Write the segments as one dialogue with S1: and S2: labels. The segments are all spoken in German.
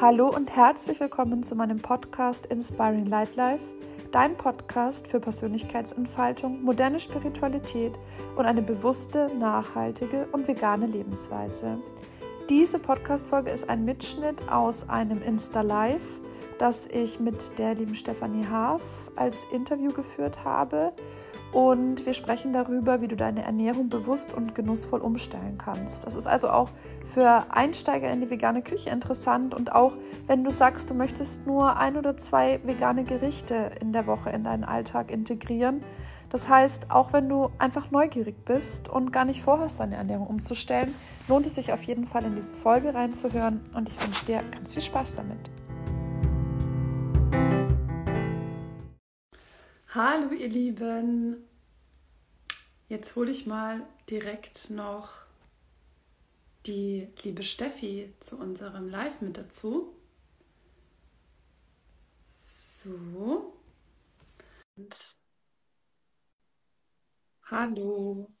S1: Hallo und herzlich willkommen zu meinem Podcast Inspiring Light Life, dein Podcast für Persönlichkeitsentfaltung, moderne Spiritualität und eine bewusste, nachhaltige und vegane Lebensweise. Diese Podcast-Folge ist ein Mitschnitt aus einem Insta-Live, das ich mit der lieben Stefanie Haaf als Interview geführt habe und wir sprechen darüber, wie du deine Ernährung bewusst und genussvoll umstellen kannst. Das ist also auch für Einsteiger in die vegane Küche interessant und auch wenn du sagst, du möchtest nur ein oder zwei vegane Gerichte in der Woche in deinen Alltag integrieren. Das heißt, auch wenn du einfach neugierig bist und gar nicht vorhast, deine Ernährung umzustellen, lohnt es sich auf jeden Fall in diese Folge reinzuhören und ich wünsche dir ganz viel Spaß damit. Hallo ihr Lieben, jetzt hole ich mal direkt noch die liebe Steffi zu unserem Live mit dazu. So. Und hallo.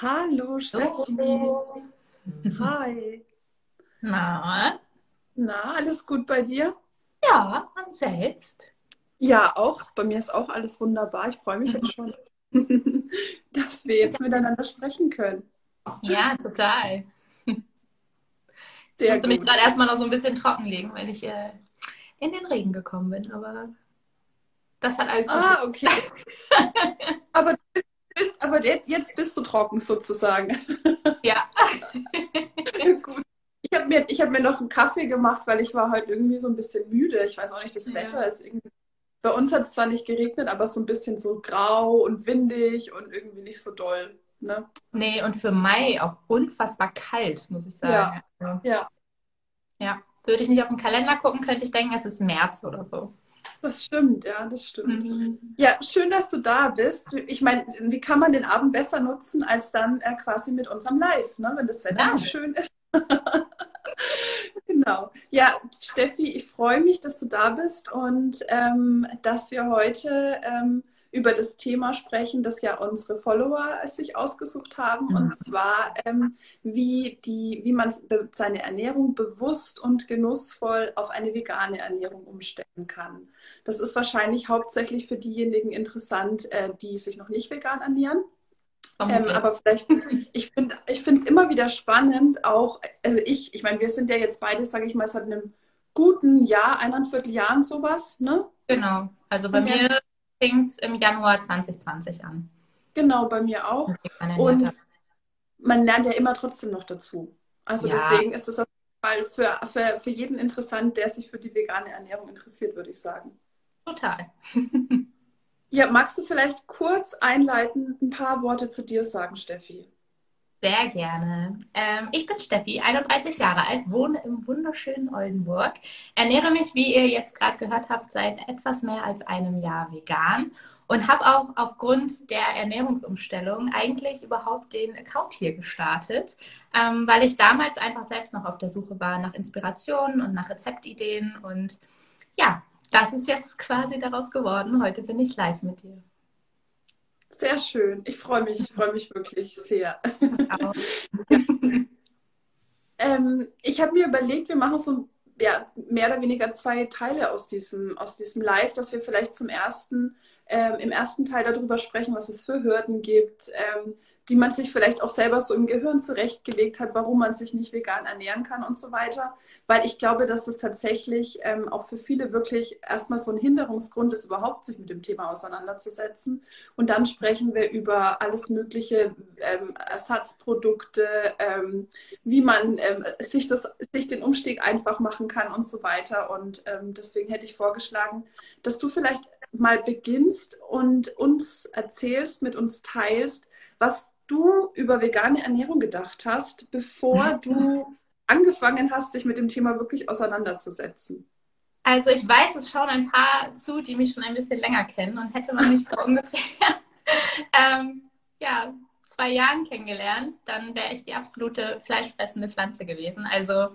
S1: Hallo Steffi. Hallo. Hi.
S2: Na?
S1: Na, alles gut bei dir?
S2: Ja, und selbst?
S1: Ja, auch. Bei mir ist auch alles wunderbar. Ich freue mich jetzt schon, dass wir jetzt miteinander sprechen können.
S2: Ja, total. Sehr ich musste mich gerade erstmal noch so ein bisschen trockenlegen, weil ich äh, in den Regen gekommen bin, aber das hat alles
S1: gut. Ah, okay. aber, bist, aber jetzt bist du trocken sozusagen.
S2: Ja.
S1: gut. Ich habe mir, hab mir noch einen Kaffee gemacht, weil ich war heute irgendwie so ein bisschen müde. Ich weiß auch nicht, das Wetter ja. ist irgendwie bei uns hat es zwar nicht geregnet, aber so ein bisschen so grau und windig und irgendwie nicht so doll. Ne?
S2: Nee, und für Mai auch unfassbar kalt, muss ich sagen.
S1: Ja. Also, ja.
S2: ja. Würde ich nicht auf den Kalender gucken, könnte ich denken, es ist März oder so.
S1: Das stimmt, ja, das stimmt. Mhm. Ja, schön, dass du da bist. Ich meine, wie kann man den Abend besser nutzen, als dann äh, quasi mit unserem Live, ne? wenn das Wetter ja. nicht schön ist. genau. Ja, Steffi, ich freue mich, dass du da bist und ähm, dass wir heute ähm, über das Thema sprechen, das ja unsere Follower sich ausgesucht haben, mhm. und zwar ähm, wie, die, wie man seine Ernährung bewusst und genussvoll auf eine vegane Ernährung umstellen kann. Das ist wahrscheinlich hauptsächlich für diejenigen interessant, äh, die sich noch nicht vegan ernähren. Ähm, aber vielleicht, ich finde ich es immer wieder spannend, auch, also ich, ich meine, wir sind ja jetzt beide, sage ich mal, seit einem guten Jahr, eineinviertel Jahren sowas, ne?
S2: Genau. Also bei Und mir fing es im Januar 2020 an.
S1: Genau, bei mir auch. Und man lernt ja immer trotzdem noch dazu. Also ja. deswegen ist es auf jeden Fall für, für, für jeden interessant, der sich für die vegane Ernährung interessiert, würde ich sagen.
S2: Total.
S1: Ja, magst du vielleicht kurz einleitend ein paar Worte zu dir sagen, Steffi?
S2: Sehr gerne. Ähm, ich bin Steffi, 31 Jahre alt, wohne im wunderschönen Oldenburg, ernähre mich, wie ihr jetzt gerade gehört habt, seit etwas mehr als einem Jahr vegan und habe auch aufgrund der Ernährungsumstellung eigentlich überhaupt den Account hier gestartet, ähm, weil ich damals einfach selbst noch auf der Suche war nach Inspirationen und nach Rezeptideen und ja, das ist jetzt quasi daraus geworden. Heute bin ich live mit dir.
S1: Sehr schön. Ich freue mich, freue mich wirklich sehr. ähm, ich habe mir überlegt, wir machen so ja, mehr oder weniger zwei Teile aus diesem, aus diesem Live, dass wir vielleicht zum ersten, ähm, im ersten Teil darüber sprechen, was es für Hürden gibt, ähm, die man sich vielleicht auch selber so im Gehirn zurechtgelegt hat, warum man sich nicht vegan ernähren kann und so weiter. Weil ich glaube, dass das tatsächlich ähm, auch für viele wirklich erstmal so ein Hinderungsgrund ist, überhaupt sich mit dem Thema auseinanderzusetzen. Und dann sprechen wir über alles mögliche ähm, Ersatzprodukte, ähm, wie man ähm, sich, das, sich den Umstieg einfach machen kann und so weiter. Und ähm, deswegen hätte ich vorgeschlagen, dass du vielleicht mal beginnst und uns erzählst, mit uns teilst, was du über vegane Ernährung gedacht hast, bevor du angefangen hast, dich mit dem Thema wirklich auseinanderzusetzen?
S2: Also ich weiß, es schauen ein paar zu, die mich schon ein bisschen länger kennen und hätte man mich vor ungefähr ähm, ja, zwei Jahren kennengelernt, dann wäre ich die absolute fleischfressende Pflanze gewesen. Also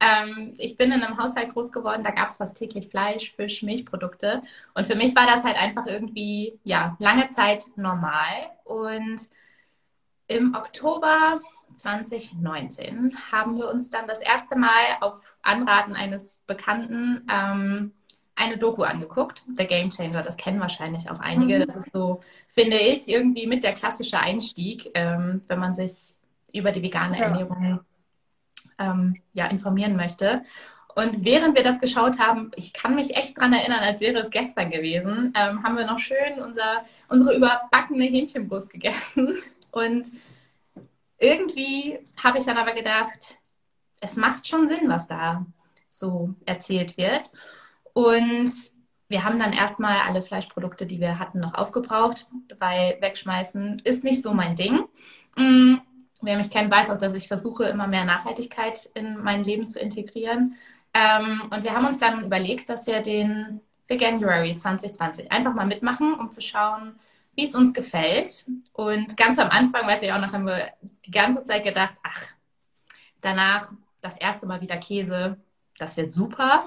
S2: ähm, ich bin in einem Haushalt groß geworden, da gab es fast täglich Fleisch, Fisch, Milchprodukte. Und für mich war das halt einfach irgendwie, ja, lange Zeit normal. Und im Oktober 2019 haben wir uns dann das erste Mal auf Anraten eines Bekannten ähm, eine Doku angeguckt, The Game Changer. Das kennen wahrscheinlich auch einige. Mhm. Das ist so, finde ich, irgendwie mit der klassische Einstieg, ähm, wenn man sich über die vegane ja. Ernährung ähm, ja, informieren möchte. Und während wir das geschaut haben, ich kann mich echt daran erinnern, als wäre es gestern gewesen, ähm, haben wir noch schön unser, unsere überbackene Hähnchenbrust gegessen. Und irgendwie habe ich dann aber gedacht, es macht schon Sinn, was da so erzählt wird. Und wir haben dann erstmal alle Fleischprodukte, die wir hatten, noch aufgebraucht, weil wegschmeißen ist nicht so mein Ding. Mm, wer mich kennt, weiß auch, dass ich versuche, immer mehr Nachhaltigkeit in mein Leben zu integrieren. Ähm, und wir haben uns dann überlegt, dass wir den Veganuary 2020 einfach mal mitmachen, um zu schauen, wie es uns gefällt. Und ganz am Anfang, weiß ich auch noch, haben wir die ganze Zeit gedacht, ach, danach das erste Mal wieder Käse, das wird super.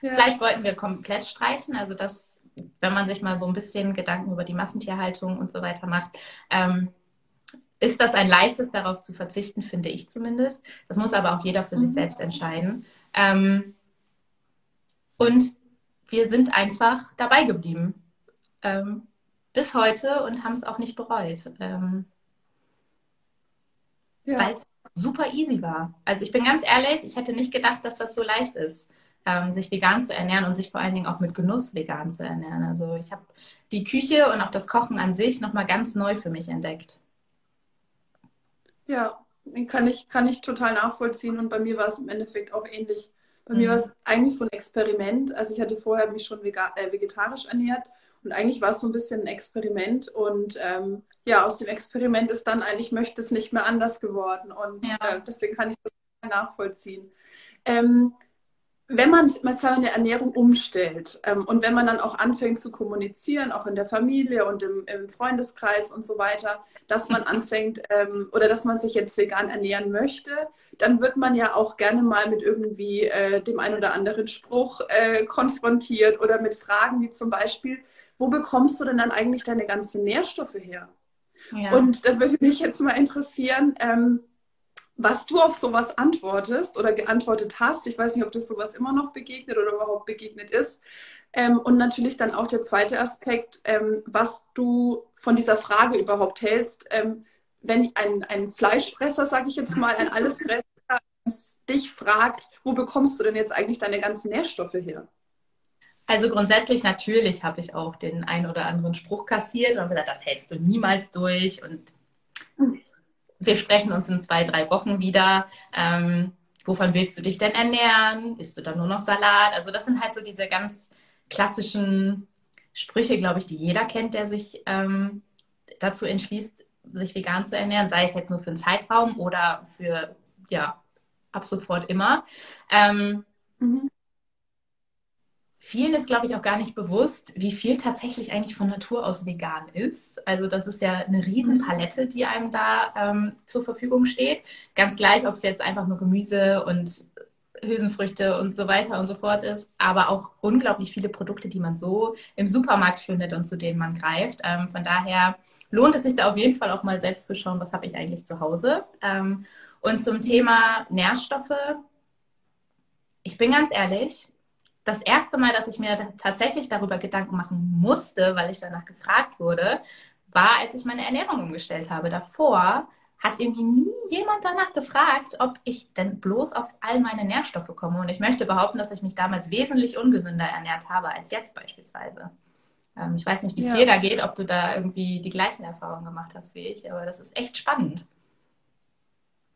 S2: Ja. Fleisch wollten wir komplett streichen, also das, wenn man sich mal so ein bisschen Gedanken über die Massentierhaltung und so weiter macht, ähm, ist das ein leichtes, darauf zu verzichten, finde ich zumindest. Das muss aber auch jeder für mhm. sich selbst entscheiden. Ähm, und wir sind einfach dabei geblieben. Ähm, bis heute und haben es auch nicht bereut. Ähm, ja. Weil es super easy war. Also ich bin ganz ehrlich, ich hätte nicht gedacht, dass das so leicht ist, ähm, sich vegan zu ernähren und sich vor allen Dingen auch mit Genuss vegan zu ernähren. Also ich habe die Küche und auch das Kochen an sich nochmal ganz neu für mich entdeckt.
S1: Ja, kann ich, kann ich total nachvollziehen und bei mir war es im Endeffekt auch ähnlich. Bei mhm. mir war es eigentlich so ein Experiment. Also ich hatte vorher mich schon äh, vegetarisch ernährt und eigentlich war es so ein bisschen ein Experiment. Und ähm, ja, aus dem Experiment ist dann eigentlich, möchte es nicht mehr anders geworden. Und ja. äh, deswegen kann ich das nachvollziehen. Ähm, wenn man mal seine Ernährung umstellt ähm, und wenn man dann auch anfängt zu kommunizieren, auch in der Familie und im, im Freundeskreis und so weiter, dass man anfängt ähm, oder dass man sich jetzt vegan ernähren möchte, dann wird man ja auch gerne mal mit irgendwie äh, dem einen oder anderen Spruch äh, konfrontiert oder mit Fragen wie zum Beispiel, wo bekommst du denn dann eigentlich deine ganzen Nährstoffe her? Ja. Und da würde mich jetzt mal interessieren, ähm, was du auf sowas antwortest oder geantwortet hast. Ich weiß nicht, ob das sowas immer noch begegnet oder überhaupt begegnet ist. Ähm, und natürlich dann auch der zweite Aspekt, ähm, was du von dieser Frage überhaupt hältst, ähm, wenn ein, ein Fleischfresser, sage ich jetzt mal, ein Allesfresser dich fragt, wo bekommst du denn jetzt eigentlich deine ganzen Nährstoffe her?
S2: Also grundsätzlich natürlich habe ich auch den einen oder anderen Spruch kassiert und gesagt, das hältst du niemals durch und wir sprechen uns in zwei, drei Wochen wieder. Ähm, wovon willst du dich denn ernähren? Isst du dann nur noch Salat? Also das sind halt so diese ganz klassischen Sprüche, glaube ich, die jeder kennt, der sich ähm, dazu entschließt, sich vegan zu ernähren, sei es jetzt nur für einen Zeitraum oder für, ja, ab sofort immer. Ähm, mhm vielen ist, glaube ich, auch gar nicht bewusst, wie viel tatsächlich eigentlich von Natur aus vegan ist. Also das ist ja eine Riesenpalette, die einem da ähm, zur Verfügung steht. Ganz gleich, ob es jetzt einfach nur Gemüse und Hülsenfrüchte und so weiter und so fort ist, aber auch unglaublich viele Produkte, die man so im Supermarkt findet und zu denen man greift. Ähm, von daher lohnt es sich da auf jeden Fall auch mal selbst zu schauen, was habe ich eigentlich zu Hause. Ähm, und zum Thema Nährstoffe, ich bin ganz ehrlich, das erste Mal, dass ich mir tatsächlich darüber Gedanken machen musste, weil ich danach gefragt wurde, war, als ich meine Ernährung umgestellt habe. Davor hat irgendwie nie jemand danach gefragt, ob ich denn bloß auf all meine Nährstoffe komme. Und ich möchte behaupten, dass ich mich damals wesentlich ungesünder ernährt habe als jetzt beispielsweise. Ähm, ich weiß nicht, wie es ja. dir da geht, ob du da irgendwie die gleichen Erfahrungen gemacht hast wie ich, aber das ist echt spannend.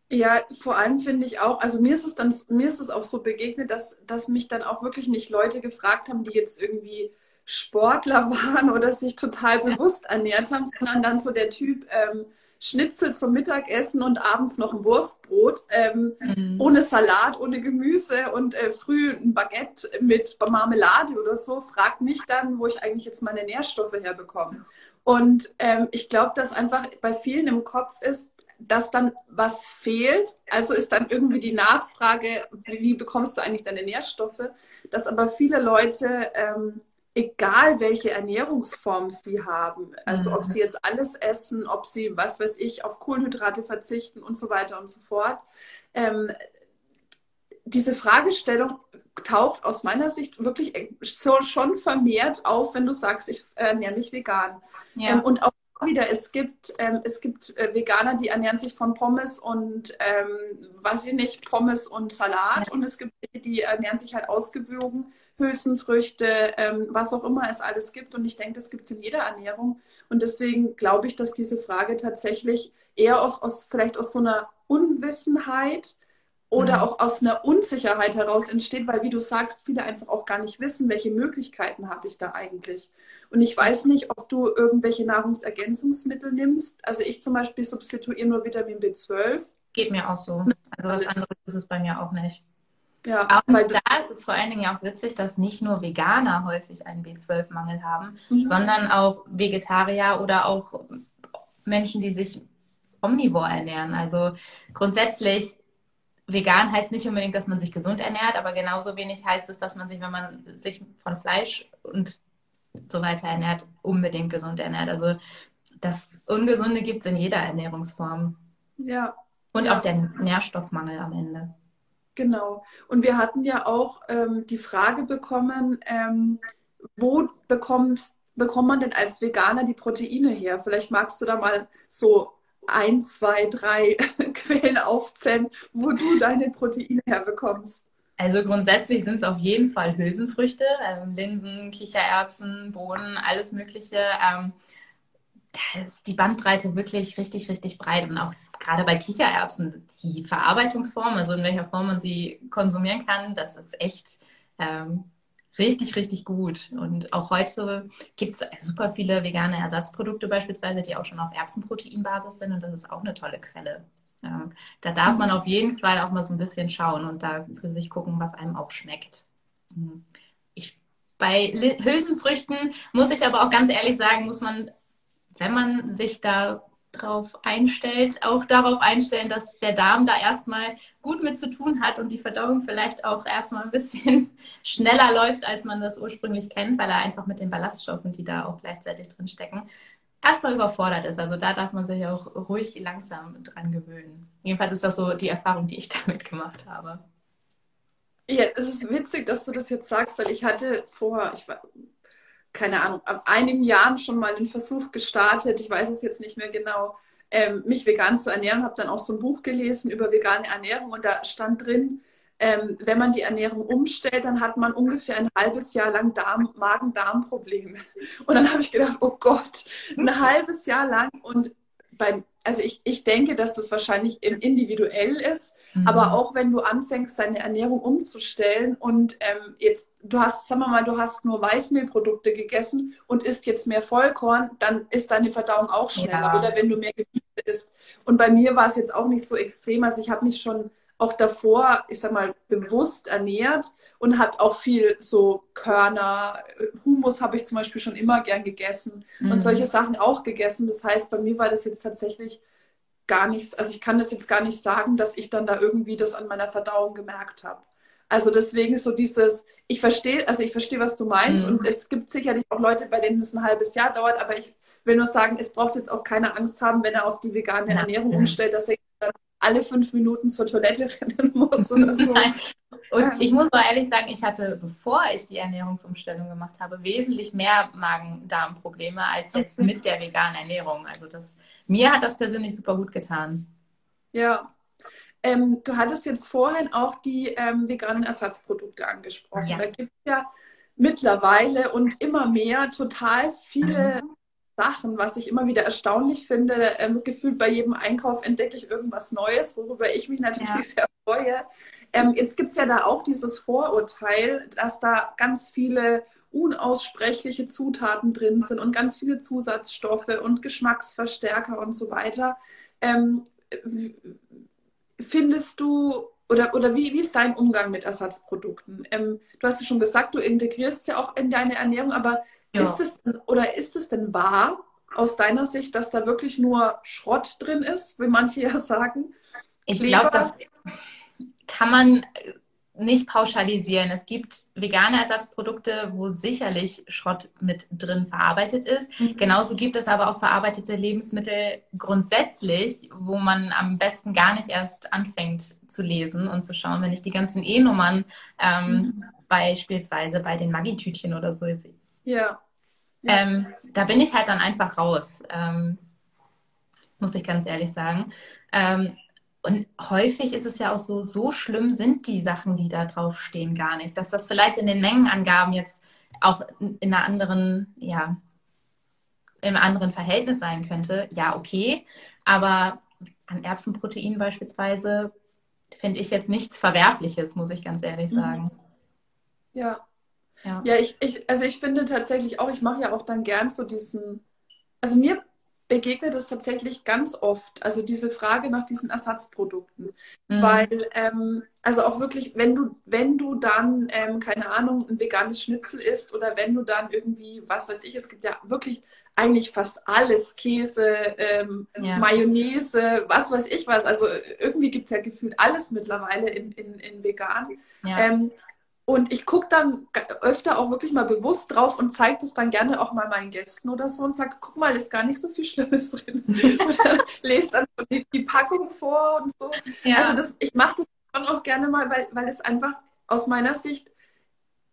S1: Ja, vor allem finde ich auch, also mir ist es dann, mir ist es auch so begegnet, dass, dass mich dann auch wirklich nicht Leute gefragt haben, die jetzt irgendwie Sportler waren oder sich total bewusst ernährt haben, sondern dann so der Typ ähm, Schnitzel zum Mittagessen und abends noch ein Wurstbrot, ähm, mhm. ohne Salat, ohne Gemüse und äh, früh ein Baguette mit Marmelade oder so, fragt mich dann, wo ich eigentlich jetzt meine Nährstoffe herbekomme. Und ähm, ich glaube, dass einfach bei vielen im Kopf ist, dass dann was fehlt. Also ist dann irgendwie die Nachfrage, wie bekommst du eigentlich deine Nährstoffe? Dass aber viele Leute ähm, egal welche Ernährungsform sie haben, also ob mhm. sie jetzt alles essen, ob sie, was weiß ich, auf Kohlenhydrate verzichten und so weiter und so fort. Ähm, diese Fragestellung taucht aus meiner Sicht wirklich so schon vermehrt auf, wenn du sagst, ich ernähre mich vegan. Ja. Ähm, und auch wieder, es gibt, ähm, es gibt äh, Veganer, die ernähren sich von Pommes und, ähm, weiß ich nicht, Pommes und Salat. Und es gibt die ernähren sich halt ausgewogen Hülsenfrüchte, ähm, was auch immer es alles gibt. Und ich denke, das gibt es in jeder Ernährung. Und deswegen glaube ich, dass diese Frage tatsächlich eher auch aus, vielleicht aus so einer Unwissenheit oder auch aus einer Unsicherheit heraus entsteht, weil, wie du sagst, viele einfach auch gar nicht wissen, welche Möglichkeiten habe ich da eigentlich. Und ich weiß nicht, ob du irgendwelche Nahrungsergänzungsmittel nimmst. Also ich zum Beispiel substituiere nur Vitamin B12.
S2: Geht mir auch so. Also was anderes ist es bei mir auch nicht. Ja, und da ist es vor allen Dingen auch witzig, dass nicht nur Veganer häufig einen B12-Mangel haben, mhm. sondern auch Vegetarier oder auch Menschen, die sich omnivor ernähren. Also grundsätzlich, vegan heißt nicht unbedingt, dass man sich gesund ernährt, aber genauso wenig heißt es, dass man sich, wenn man sich von Fleisch und so weiter ernährt, unbedingt gesund ernährt. Also das Ungesunde gibt es in jeder Ernährungsform.
S1: Ja.
S2: Und
S1: ja.
S2: auch der Nährstoffmangel am Ende.
S1: Genau. Und wir hatten ja auch ähm, die Frage bekommen, ähm, wo bekommst, bekommt man denn als Veganer die Proteine her? Vielleicht magst du da mal so ein, zwei, drei Quellen aufzählen, wo du deine Proteine herbekommst.
S2: Also grundsätzlich sind es auf jeden Fall Hülsenfrüchte, ähm, Linsen, Kichererbsen, Bohnen, alles Mögliche. Ähm, da ist die Bandbreite wirklich richtig, richtig breit und auch gerade bei Kichererbsen, die Verarbeitungsform, also in welcher Form man sie konsumieren kann, das ist echt ähm, richtig, richtig gut. Und auch heute gibt es super viele vegane Ersatzprodukte beispielsweise, die auch schon auf Erbsenproteinbasis sind und das ist auch eine tolle Quelle. Da darf man auf jeden Fall auch mal so ein bisschen schauen und da für sich gucken, was einem auch schmeckt. Mhm. Ich, bei Hülsenfrüchten muss ich aber auch ganz ehrlich sagen, muss man, wenn man sich da drauf einstellt, auch darauf einstellen, dass der Darm da erstmal gut mit zu tun hat und die Verdauung vielleicht auch erstmal ein bisschen schneller läuft, als man das ursprünglich kennt, weil er einfach mit den Ballaststoffen, die da auch gleichzeitig drin stecken, erstmal überfordert ist. Also da darf man sich auch ruhig langsam dran gewöhnen. Jedenfalls ist das so die Erfahrung, die ich damit gemacht habe.
S1: Ja, es ist witzig, dass du das jetzt sagst, weil ich hatte vor, ich war, keine Ahnung, ab einigen Jahren schon mal einen Versuch gestartet, ich weiß es jetzt nicht mehr genau, ähm, mich vegan zu ernähren, habe dann auch so ein Buch gelesen über vegane Ernährung und da stand drin, ähm, wenn man die Ernährung umstellt, dann hat man ungefähr ein halbes Jahr lang Magen-Darm-Probleme. Und dann habe ich gedacht, oh Gott, ein halbes Jahr lang und beim also ich, ich denke, dass das wahrscheinlich individuell ist, mhm. aber auch wenn du anfängst, deine Ernährung umzustellen und ähm, jetzt, du hast, sagen wir mal, du hast nur Weißmehlprodukte gegessen und isst jetzt mehr Vollkorn, dann ist deine Verdauung auch schneller. Ja. Oder wenn du mehr Gemüse isst. Und bei mir war es jetzt auch nicht so extrem. Also ich habe mich schon auch davor, ich sag mal, bewusst ernährt und habe auch viel so Körner, Humus habe ich zum Beispiel schon immer gern gegessen mhm. und solche Sachen auch gegessen. Das heißt, bei mir war das jetzt tatsächlich gar nichts, also ich kann das jetzt gar nicht sagen, dass ich dann da irgendwie das an meiner Verdauung gemerkt habe. Also deswegen so dieses, ich verstehe, also ich verstehe, was du meinst mhm. und es gibt sicherlich auch Leute, bei denen es ein halbes Jahr dauert, aber ich will nur sagen, es braucht jetzt auch keine Angst haben, wenn er auf die vegane Ernährung umstellt, dass er dann alle fünf Minuten zur Toilette rennen muss oder so. Nein.
S2: Und ich muss mal ehrlich sagen, ich hatte, bevor ich die Ernährungsumstellung gemacht habe, wesentlich mehr Magen-Darm-Probleme als jetzt mit der veganen Ernährung. Also das, mir hat das persönlich super gut getan.
S1: Ja. Ähm, du hattest jetzt vorhin auch die ähm, veganen Ersatzprodukte angesprochen. Ja. Da gibt es ja mittlerweile und immer mehr total viele mhm. Sachen, was ich immer wieder erstaunlich finde. Ähm, gefühlt bei jedem Einkauf entdecke ich irgendwas Neues, worüber ich mich natürlich ja. sehr freue. Ähm, jetzt gibt es ja da auch dieses Vorurteil, dass da ganz viele unaussprechliche Zutaten drin sind und ganz viele Zusatzstoffe und Geschmacksverstärker und so weiter. Ähm, findest du oder, oder wie, wie ist dein Umgang mit Ersatzprodukten? Ähm, du hast ja schon gesagt, du integrierst es ja auch in deine Ernährung, aber ja. ist es oder ist es denn wahr aus deiner Sicht, dass da wirklich nur Schrott drin ist, wie manche ja sagen?
S2: Ich glaube, das kann man nicht pauschalisieren. Es gibt vegane Ersatzprodukte, wo sicherlich Schrott mit drin verarbeitet ist. Mhm. Genauso gibt es aber auch verarbeitete Lebensmittel grundsätzlich, wo man am besten gar nicht erst anfängt zu lesen und zu schauen, wenn ich die ganzen E-Nummern ähm, mhm. beispielsweise bei den Maggi-Tütchen oder so sehe.
S1: Ja.
S2: Ja. Ähm, da bin ich halt dann einfach raus. Ähm, muss ich ganz ehrlich sagen. Ähm, und häufig ist es ja auch so, so schlimm sind die Sachen, die da drauf stehen, gar nicht. Dass das vielleicht in den Mengenangaben jetzt auch in einer anderen, ja, im anderen Verhältnis sein könnte, ja, okay. Aber an Erbsenprotein beispielsweise finde ich jetzt nichts Verwerfliches, muss ich ganz ehrlich mhm. sagen.
S1: Ja. Ja, ja ich, ich, also ich finde tatsächlich auch, ich mache ja auch dann gern so diesen, also mir begegnet es tatsächlich ganz oft, also diese Frage nach diesen Ersatzprodukten. Mhm. Weil, ähm, also auch wirklich, wenn du, wenn du dann, ähm, keine Ahnung, ein veganes Schnitzel isst oder wenn du dann irgendwie, was weiß ich, es gibt ja wirklich eigentlich fast alles, Käse, ähm, ja. Mayonnaise, was weiß ich was. Also irgendwie gibt es ja gefühlt alles mittlerweile in, in, in vegan. Ja. Und ich gucke dann öfter auch wirklich mal bewusst drauf und zeige das dann gerne auch mal meinen Gästen oder so und sage, guck mal, ist gar nicht so viel Schlimmes drin. oder lese dann die, die, Packung vor und so. Ja. Also das, ich mache das schon auch gerne mal, weil, weil es einfach aus meiner Sicht,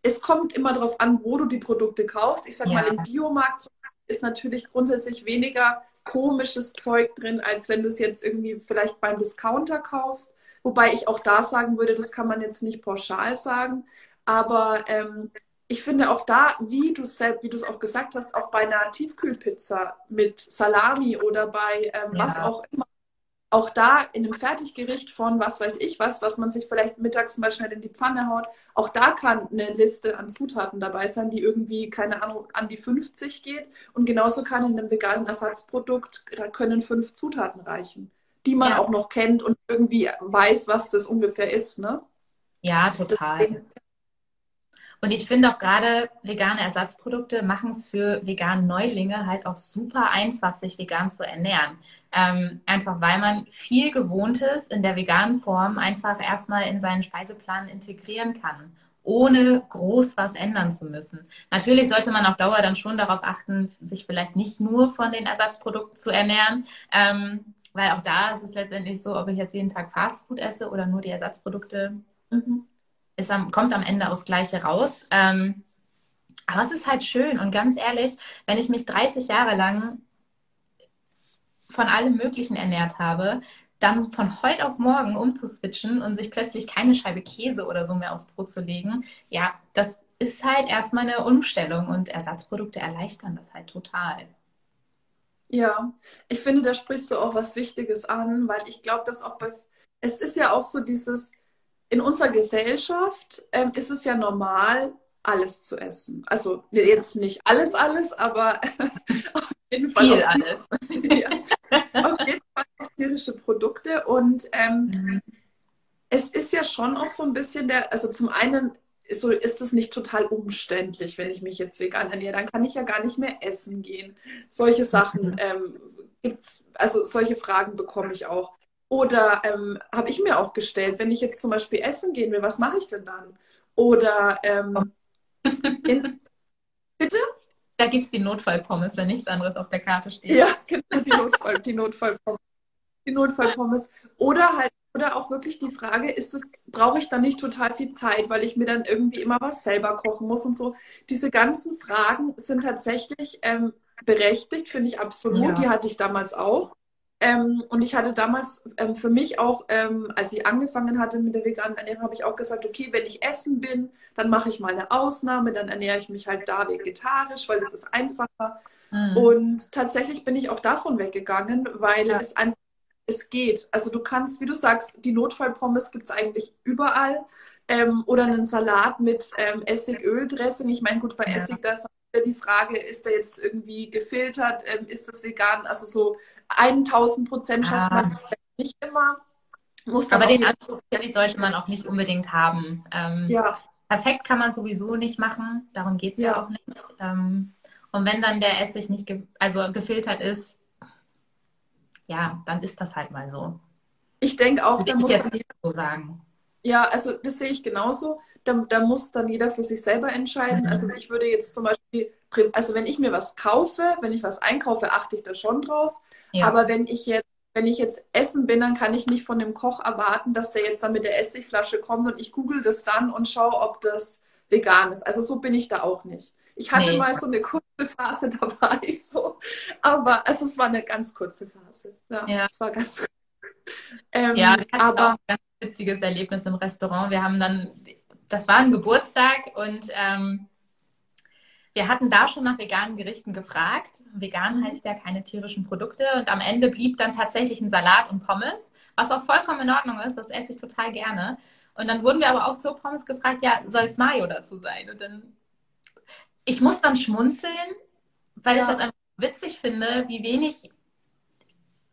S1: es kommt immer darauf an, wo du die Produkte kaufst. Ich sage ja. mal, im Biomarkt ist natürlich grundsätzlich weniger komisches Zeug drin, als wenn du es jetzt irgendwie vielleicht beim Discounter kaufst. Wobei ich auch da sagen würde, das kann man jetzt nicht pauschal sagen. Aber ähm, ich finde auch da, wie du es wie du es auch gesagt hast, auch bei einer Tiefkühlpizza mit Salami oder bei ähm, ja. was auch immer, auch da in einem Fertiggericht von was weiß ich was, was man sich vielleicht mittags mal schnell in die Pfanne haut, auch da kann eine Liste an Zutaten dabei sein, die irgendwie, keine Ahnung, an die 50 geht. Und genauso kann in einem veganen Ersatzprodukt können fünf Zutaten reichen die man ja. auch noch kennt und irgendwie weiß, was das ungefähr ist, ne?
S2: Ja, total. Deswegen. Und ich finde auch gerade vegane Ersatzprodukte machen es für vegane Neulinge halt auch super einfach, sich vegan zu ernähren. Ähm, einfach weil man viel Gewohntes in der veganen Form einfach erstmal in seinen Speiseplan integrieren kann, ohne groß was ändern zu müssen. Natürlich sollte man auf Dauer dann schon darauf achten, sich vielleicht nicht nur von den Ersatzprodukten zu ernähren. Ähm, weil auch da ist es letztendlich so, ob ich jetzt jeden Tag Fastfood esse oder nur die Ersatzprodukte, mhm. am, kommt am Ende aufs Gleiche raus. Ähm, aber es ist halt schön und ganz ehrlich, wenn ich mich 30 Jahre lang von allem Möglichen ernährt habe, dann von heute auf morgen umzuswitchen und sich plötzlich keine Scheibe Käse oder so mehr aufs Brot zu legen, ja, das ist halt erstmal eine Umstellung und Ersatzprodukte erleichtern das halt total.
S1: Ja, ich finde, da sprichst du auch was Wichtiges an, weil ich glaube, dass auch bei, es ist ja auch so dieses, in unserer Gesellschaft ähm, ist es ja normal, alles zu essen. Also jetzt nicht alles, alles, aber
S2: auf jeden Fall viel alles.
S1: ja, auf jeden Fall auch tierische Produkte und ähm, mhm. es ist ja schon auch so ein bisschen der, also zum einen so ist es nicht total umständlich, wenn ich mich jetzt vegan ernähre, dann kann ich ja gar nicht mehr essen gehen. Solche Sachen mhm. ähm, gibt's, also solche Fragen bekomme ich auch. Oder ähm, habe ich mir auch gestellt, wenn ich jetzt zum Beispiel essen gehen will, was mache ich denn dann? Oder ähm, in,
S2: bitte? Da gibt es die Notfallpommes, wenn nichts anderes auf der Karte steht.
S1: Ja, genau, die, Notfall, die Notfallpommes. Die Notfallpommes. Oder halt oder auch wirklich die Frage, ist es, brauche ich dann nicht total viel Zeit, weil ich mir dann irgendwie immer was selber kochen muss und so. Diese ganzen Fragen sind tatsächlich ähm, berechtigt, finde ich absolut. Ja. Die hatte ich damals auch. Ähm, und ich hatte damals ähm, für mich auch, ähm, als ich angefangen hatte mit der veganen Ernährung, habe ich auch gesagt, okay, wenn ich essen bin, dann mache ich mal eine Ausnahme, dann ernähre ich mich halt da vegetarisch, weil das ist einfacher. Mhm. Und tatsächlich bin ich auch davon weggegangen, weil ja. es einfach es geht. Also du kannst, wie du sagst, die Notfallpommes gibt es eigentlich überall. Ähm, oder einen Salat mit ähm, Essigöl-Dressing. Ich meine, gut, bei ja. Essig, da ist die Frage, ist der jetzt irgendwie gefiltert, ähm, ist das vegan? Also so 1000 Prozent schafft ah. man nicht immer.
S2: Aber den Anspruch sollte man auch nicht unbedingt haben. Ähm, ja. Perfekt kann man sowieso nicht machen, darum geht es ja. ja. auch nicht. Ähm, und wenn dann der Essig nicht ge also gefiltert ist, ja, dann ist das halt mal so.
S1: Ich denke auch,
S2: da muss jetzt nicht so sagen.
S1: Ja, also das sehe ich genauso. Da, da muss dann jeder für sich selber entscheiden. Also ich würde jetzt zum Beispiel, also wenn ich mir was kaufe, wenn ich was einkaufe, achte ich da schon drauf. Ja. Aber wenn ich jetzt wenn ich jetzt essen bin, dann kann ich nicht von dem Koch erwarten, dass der jetzt dann mit der Essigflasche kommt und ich google das dann und schaue, ob das vegan ist. Also so bin ich da auch nicht. Ich hatte nee. mal so eine kurze Phase, da war ich so. Aber also es war eine ganz kurze Phase. Ja, ja. es war ganz
S2: ähm, Ja, aber auch ein ganz witziges Erlebnis im Restaurant. Wir haben dann, das war ein Geburtstag und ähm, wir hatten da schon nach veganen Gerichten gefragt. Vegan heißt ja keine tierischen Produkte. Und am Ende blieb dann tatsächlich ein Salat und Pommes, was auch vollkommen in Ordnung ist. Das esse ich total gerne. Und dann wurden wir aber auch zur Pommes gefragt, ja, soll es Mayo dazu sein? Und dann, ich muss dann schmunzeln, weil ja. ich das einfach witzig finde, wie wenig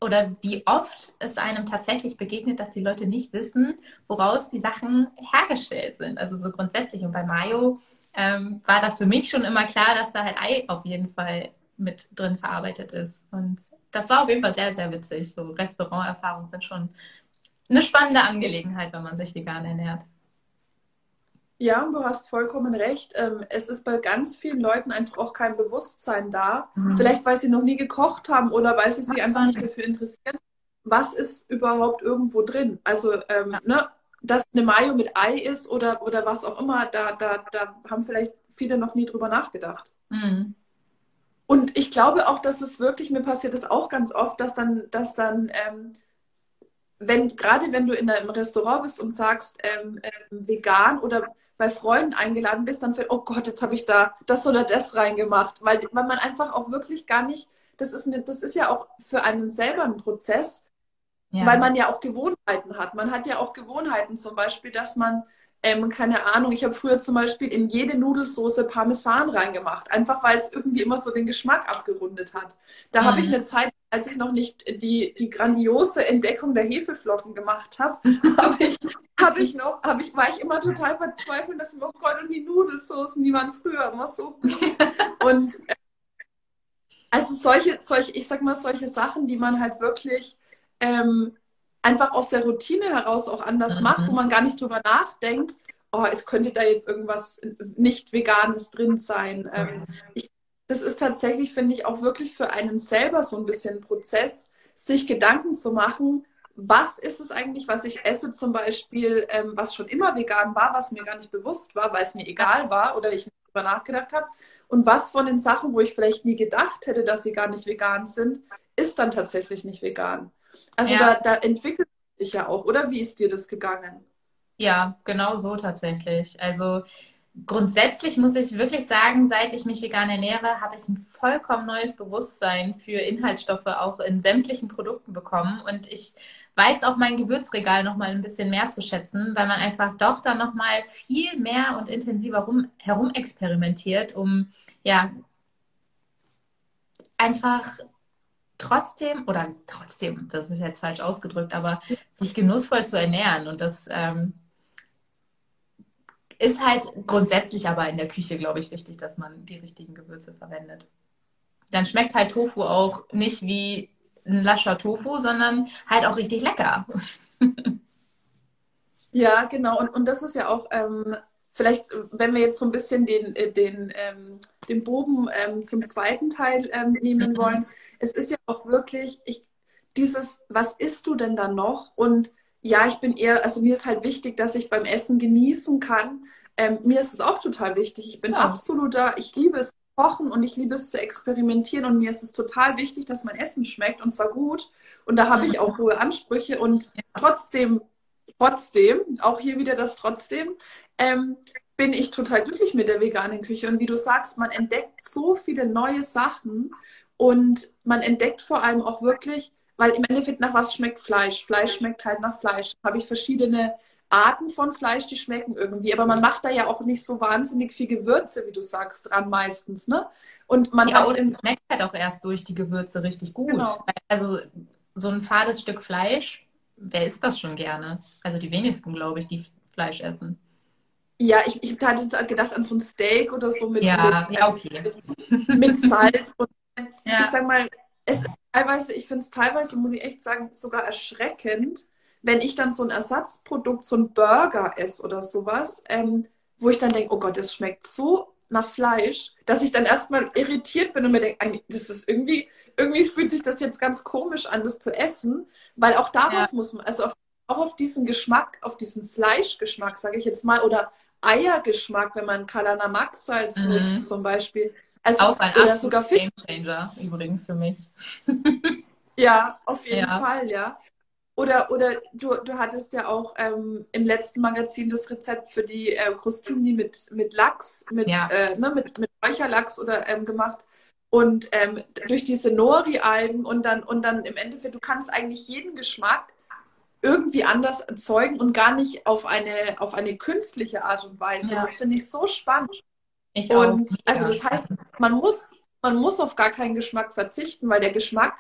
S2: oder wie oft es einem tatsächlich begegnet, dass die Leute nicht wissen, woraus die Sachen hergestellt sind. Also so grundsätzlich. Und bei Mayo ähm, war das für mich schon immer klar, dass da halt Ei auf jeden Fall mit drin verarbeitet ist. Und das war auf jeden Fall sehr, sehr witzig. So Restauranterfahrungen sind schon eine spannende Angelegenheit, wenn man sich vegan ernährt.
S1: Ja, du hast vollkommen recht. Ähm, es ist bei ganz vielen Leuten einfach auch kein Bewusstsein da. Mhm. Vielleicht, weil sie noch nie gekocht haben oder weil sie sich einfach nicht dafür interessieren, was ist überhaupt irgendwo drin. Also, ähm, ja. ne, dass eine Mayo mit Ei ist oder, oder was auch immer, da, da, da haben vielleicht viele noch nie drüber nachgedacht. Mhm. Und ich glaube auch, dass es wirklich, mir passiert es auch ganz oft, dass dann, dass dann ähm, wenn, gerade wenn du in einem Restaurant bist und sagst, ähm, ähm, vegan oder bei Freunden eingeladen bist, dann fällt, oh Gott, jetzt habe ich da das oder das reingemacht. Weil, weil man einfach auch wirklich gar nicht, das ist, eine, das ist ja auch für einen selber ein Prozess, ja. weil man ja auch Gewohnheiten hat. Man hat ja auch Gewohnheiten, zum Beispiel, dass man ähm, keine Ahnung, ich habe früher zum Beispiel in jede Nudelsoße Parmesan reingemacht, einfach weil es irgendwie immer so den Geschmack abgerundet hat. Da mhm. habe ich eine Zeit, als ich noch nicht die, die grandiose Entdeckung der Hefeflocken gemacht habe, habe ich, hab ich noch, hab ich, war ich immer total verzweifelt und dachte, oh Gott, und die Nudelsoßen, die waren früher immer so gut. und äh, also solche, solche, ich sag mal, solche Sachen, die man halt wirklich ähm, einfach aus der Routine heraus auch anders mhm. macht, wo man gar nicht drüber nachdenkt, oh, es könnte da jetzt irgendwas nicht Veganes drin sein. Ähm, ich, das ist tatsächlich, finde ich, auch wirklich für einen selber so ein bisschen ein Prozess, sich Gedanken zu machen, was ist es eigentlich, was ich esse zum Beispiel, ähm, was schon immer vegan war, was mir gar nicht bewusst war, weil es mir egal war oder ich nicht drüber nachgedacht habe. Und was von den Sachen, wo ich vielleicht nie gedacht hätte, dass sie gar nicht vegan sind, ist dann tatsächlich nicht vegan. Also ja. da, da entwickelt sich ja auch, oder wie ist dir das gegangen?
S2: Ja, genau so tatsächlich. Also grundsätzlich muss ich wirklich sagen, seit ich mich vegan ernähre, habe ich ein vollkommen neues Bewusstsein für Inhaltsstoffe auch in sämtlichen Produkten bekommen. Und ich weiß auch mein Gewürzregal noch mal ein bisschen mehr zu schätzen, weil man einfach doch dann noch mal viel mehr und intensiver rum, herum experimentiert, um ja einfach trotzdem, oder trotzdem, das ist jetzt falsch ausgedrückt, aber sich genussvoll zu ernähren. Und das ähm, ist halt grundsätzlich aber in der Küche, glaube ich, wichtig, dass man die richtigen Gewürze verwendet. Dann schmeckt halt Tofu auch nicht wie ein lascher Tofu, sondern halt auch richtig lecker.
S1: ja, genau. Und, und das ist ja auch ähm, vielleicht, wenn wir jetzt so ein bisschen den, äh, den, ähm, den Bogen ähm, zum zweiten Teil ähm, nehmen mhm. wollen, es ist ja auch wirklich, ich, dieses, was isst du denn da noch? Und ja, ich bin eher, also mir ist halt wichtig, dass ich beim Essen genießen kann. Ähm, mir ist es auch total wichtig. Ich bin ja. absoluter, ich liebe es kochen und ich liebe es zu experimentieren und mir ist es total wichtig, dass mein Essen schmeckt und zwar gut. Und da habe ich auch hohe Ansprüche und trotzdem, trotzdem, auch hier wieder das trotzdem, ähm, bin ich total glücklich mit der veganen Küche. Und wie du sagst, man entdeckt so viele neue Sachen und man entdeckt vor allem auch wirklich, weil im Endeffekt nach was schmeckt Fleisch? Fleisch schmeckt halt nach Fleisch. Da habe ich verschiedene Arten von Fleisch, die schmecken irgendwie. Aber man macht da ja auch nicht so wahnsinnig viel Gewürze, wie du sagst, dran meistens, ne?
S2: Und man ja, und schmeckt halt auch erst durch die Gewürze richtig gut. Genau. Also so ein fades Stück Fleisch, wer isst das schon gerne? Also die wenigsten, glaube ich, die Fleisch essen.
S1: Ja, ich, ich hatte jetzt gedacht an so ein Steak oder so mit,
S2: ja, mit, ja, okay.
S1: mit Salz. Und ja. ich sag mal, es teilweise, ich finde es teilweise, muss ich echt sagen, sogar erschreckend, wenn ich dann so ein Ersatzprodukt, so ein Burger esse oder sowas, ähm, wo ich dann denke, oh Gott, das schmeckt so nach Fleisch, dass ich dann erstmal irritiert bin und mir denke, das ist irgendwie, irgendwie fühlt sich das jetzt ganz komisch an, das zu essen, weil auch darauf ja. muss man, also auf, auch auf diesen Geschmack, auf diesen Fleischgeschmack, sage ich jetzt mal, oder Eiergeschmack, wenn man Kalana Max Salz mhm. nutzt zum Beispiel.
S2: Also auch ein oder sogar Game Changer übrigens für mich.
S1: ja, auf jeden ja. Fall, ja. Oder, oder du, du hattest ja auch ähm, im letzten Magazin das Rezept für die äh, Crostini mit, mit Lachs, mit, ja. äh, ne, mit, mit Räucherlachs oder ähm, gemacht. Und ähm, durch diese Nori-Algen und dann, und dann im Endeffekt, du kannst eigentlich jeden Geschmack irgendwie anders erzeugen und gar nicht auf eine, auf eine künstliche Art und Weise. Ja. Das finde ich so spannend. Ich auch. Und also das heißt, man muss, man muss auf gar keinen Geschmack verzichten, weil der Geschmack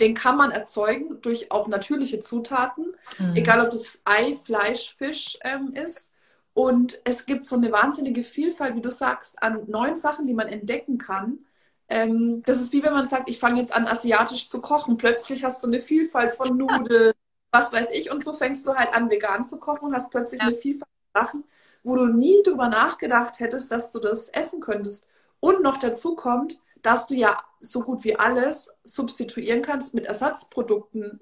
S1: den kann man erzeugen durch auch natürliche Zutaten, mhm. egal ob das Ei, Fleisch, Fisch ähm, ist. Und es gibt so eine wahnsinnige Vielfalt, wie du sagst, an neuen Sachen, die man entdecken kann. Ähm, das ist wie wenn man sagt, ich fange jetzt an, asiatisch zu kochen. Plötzlich hast du eine Vielfalt von Nudeln, was weiß ich. Und so fängst du halt an, vegan zu kochen und hast plötzlich ja. eine Vielfalt von Sachen, wo du nie drüber nachgedacht hättest, dass du das essen könntest. Und noch dazu kommt, dass du ja so gut wie alles substituieren kannst mit Ersatzprodukten,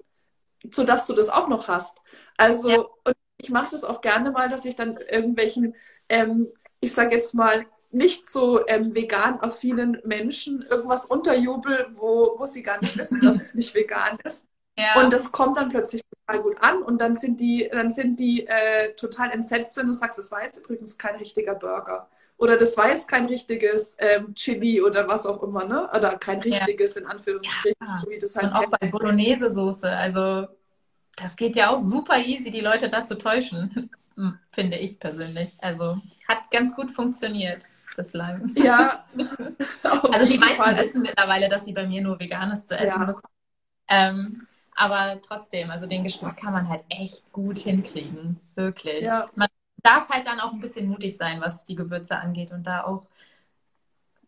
S1: sodass du das auch noch hast. Also, ja. und ich mache das auch gerne mal, dass ich dann irgendwelchen, ähm, ich sage jetzt mal, nicht so ähm, vegan affinen Menschen irgendwas unterjubel, wo, wo sie gar nicht wissen, dass es nicht vegan ist. Ja. Und das kommt dann plötzlich total gut an und dann sind die, dann sind die äh, total entsetzt, wenn du sagst, es war jetzt übrigens kein richtiger Burger. Oder das war jetzt kein richtiges ähm, Chili oder was auch immer, ne? Oder kein richtiges, ja. in Anführungsstrichen,
S2: ja. wie halt Und auch bei Bolognese-Soße, also das geht ja auch super easy, die Leute da zu täuschen, finde ich persönlich. Also hat ganz gut funktioniert bislang.
S1: Ja.
S2: also die meisten Fall. wissen mittlerweile, dass sie bei mir nur Veganes zu essen bekommen. Ähm, aber trotzdem, also den Geschmack kann man halt echt gut hinkriegen. Wirklich. Ja. Man darf halt dann auch ein bisschen mutig sein, was die Gewürze angeht und da auch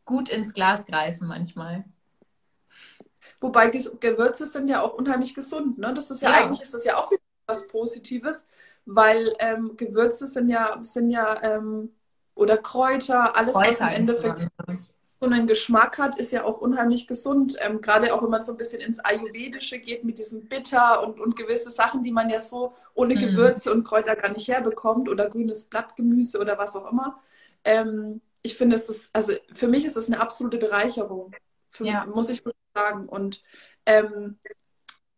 S2: gut ins Glas greifen manchmal.
S1: Wobei Gewürze sind ja auch unheimlich gesund. Ne? Das ist ja, ja. eigentlich ist das ja auch was Positives, weil ähm, Gewürze sind ja, sind ja ähm, oder Kräuter, alles Kräuter was im Endeffekt so einen Geschmack hat, ist ja auch unheimlich gesund. Ähm, Gerade auch wenn man so ein bisschen ins Ayurvedische geht mit diesem Bitter und, und gewisse Sachen, die man ja so ohne mhm. Gewürze und Kräuter gar nicht herbekommt oder grünes Blattgemüse oder was auch immer. Ähm, ich finde, es ist, also für mich ist es eine absolute Bereicherung, für, ja. muss ich sagen. Und ähm,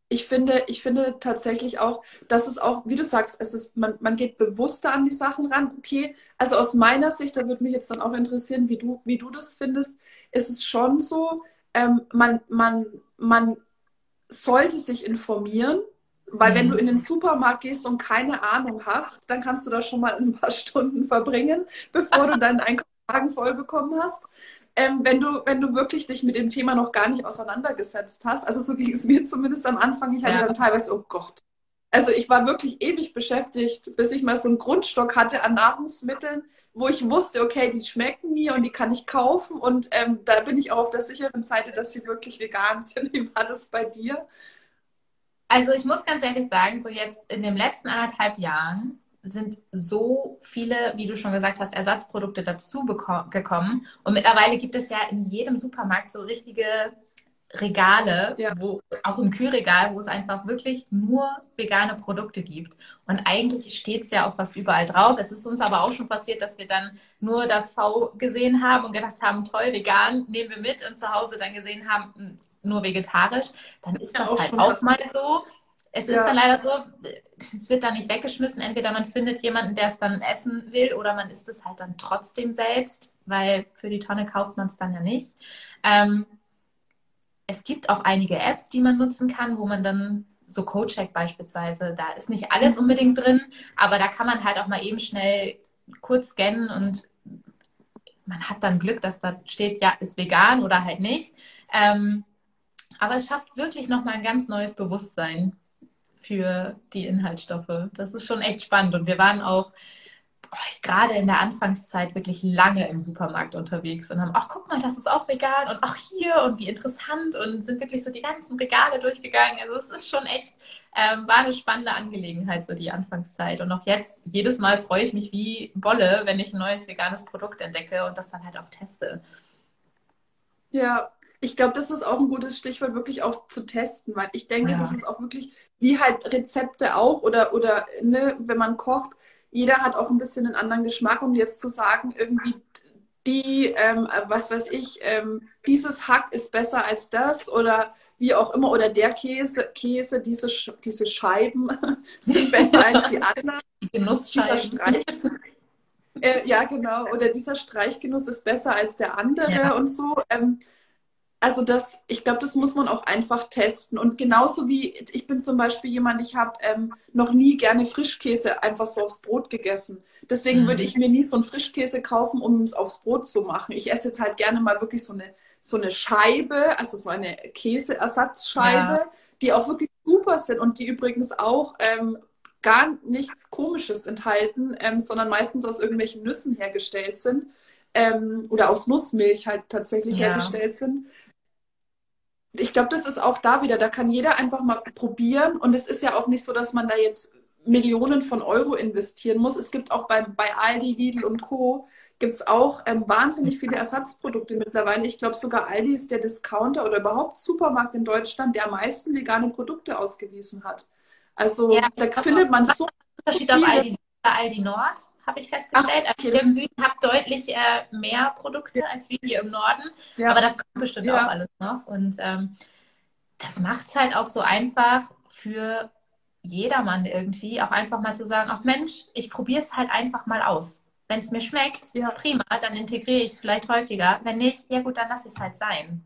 S1: ich finde, ich finde tatsächlich auch, dass es auch, wie du sagst, es ist, man, man geht bewusster an die Sachen ran. Okay, also aus meiner Sicht, da würde mich jetzt dann auch interessieren, wie du, wie du das findest, ist es schon so, ähm, man, man, man sollte sich informieren, weil mhm. wenn du in den Supermarkt gehst und keine Ahnung hast, dann kannst du da schon mal ein paar Stunden verbringen, bevor du deinen Einkaufswagen voll bekommen hast ähm, wenn, du, wenn du wirklich dich mit dem Thema noch gar nicht auseinandergesetzt hast. Also so ging es mir zumindest am Anfang. Ich hatte ja. dann teilweise, oh Gott. Also ich war wirklich ewig beschäftigt, bis ich mal so einen Grundstock hatte an Nahrungsmitteln, wo ich wusste, okay, die schmecken mir und die kann ich kaufen. Und ähm, da bin ich auch auf der sicheren Seite, dass sie wirklich vegan sind. Wie war das bei dir?
S2: Also ich muss ganz ehrlich sagen, so jetzt in den letzten anderthalb Jahren sind so viele, wie du schon gesagt hast, Ersatzprodukte dazu gekommen. Und mittlerweile gibt es ja in jedem Supermarkt so richtige Regale, ja. wo, auch im Kühlregal, wo es einfach wirklich nur vegane Produkte gibt. Und eigentlich steht es ja auch was überall drauf. Es ist uns aber auch schon passiert, dass wir dann nur das V gesehen haben und gedacht haben, toll, vegan, nehmen wir mit und zu Hause dann gesehen haben, hm, nur vegetarisch. Dann ist das halt auch mal so. Es ist ja. dann leider so, es wird dann nicht weggeschmissen. Entweder man findet jemanden, der es dann essen will, oder man isst es halt dann trotzdem selbst, weil für die Tonne kauft man es dann ja nicht. Ähm, es gibt auch einige Apps, die man nutzen kann, wo man dann so CodeCheck beispielsweise, da ist nicht alles mhm. unbedingt drin, aber da kann man halt auch mal eben schnell kurz scannen und man hat dann Glück, dass da steht, ja, ist vegan oder halt nicht. Ähm, aber es schafft wirklich nochmal ein ganz neues Bewusstsein für die Inhaltsstoffe. Das ist schon echt spannend. Und wir waren auch gerade in der Anfangszeit wirklich lange im Supermarkt unterwegs und haben, ach guck mal, das ist auch vegan und auch hier und wie interessant und sind wirklich so die ganzen Regale durchgegangen. Also es ist schon echt, ähm, war eine spannende Angelegenheit, so die Anfangszeit. Und auch jetzt, jedes Mal freue ich mich wie Bolle, wenn ich ein neues veganes Produkt entdecke und das dann halt auch teste.
S1: Ja, ich glaube, das ist auch ein gutes Stichwort, wirklich auch zu testen, weil ich denke, ja. das ist auch wirklich, wie halt Rezepte auch oder, oder ne, wenn man kocht, jeder hat auch ein bisschen einen anderen Geschmack, um jetzt zu sagen, irgendwie die, ähm, was weiß ich, ähm, dieses Hack ist besser als das oder wie auch immer, oder der Käse, Käse, diese, diese Scheiben sind besser als die anderen. Die Genussscheiben. Äh, ja, genau. Oder dieser Streichgenuss ist besser als der andere ja. und so. Ähm, also das, ich glaube, das muss man auch einfach testen. Und genauso wie ich bin zum Beispiel jemand, ich habe ähm, noch nie gerne Frischkäse einfach so aufs Brot gegessen. Deswegen mhm. würde ich mir nie so einen Frischkäse kaufen, um es aufs Brot zu machen. Ich esse jetzt halt gerne mal wirklich so eine, so eine Scheibe, also so eine Käseersatzscheibe, ja. die auch wirklich super sind und die übrigens auch ähm, gar nichts Komisches enthalten, ähm, sondern meistens aus irgendwelchen Nüssen hergestellt sind. Ähm, oder aus Nussmilch halt tatsächlich ja. hergestellt sind ich glaube, das ist auch da wieder, da kann jeder einfach mal probieren. Und es ist ja auch nicht so, dass man da jetzt Millionen von Euro investieren muss. Es gibt auch bei, bei Aldi, Lidl und Co. gibt es auch ähm, wahnsinnig viele Ersatzprodukte mittlerweile. Ich glaube sogar Aldi ist der Discounter oder überhaupt Supermarkt in Deutschland, der am meisten vegane Produkte ausgewiesen hat. Also ja, da findet man so
S2: Unterschied auf Aldi, Aldi Nord habe ich festgestellt. Ach, okay. Also ihr im Süden habt deutlich äh, mehr Produkte als wir hier im Norden. Ja. Aber das kommt bestimmt ja. auch alles noch. Und ähm, das macht es halt auch so einfach für jedermann irgendwie, auch einfach mal zu sagen, ach Mensch, ich probiere es halt einfach mal aus. Wenn es mir schmeckt, ja. prima, dann integriere ich es vielleicht häufiger. Wenn nicht, ja gut, dann lasse ich es halt sein.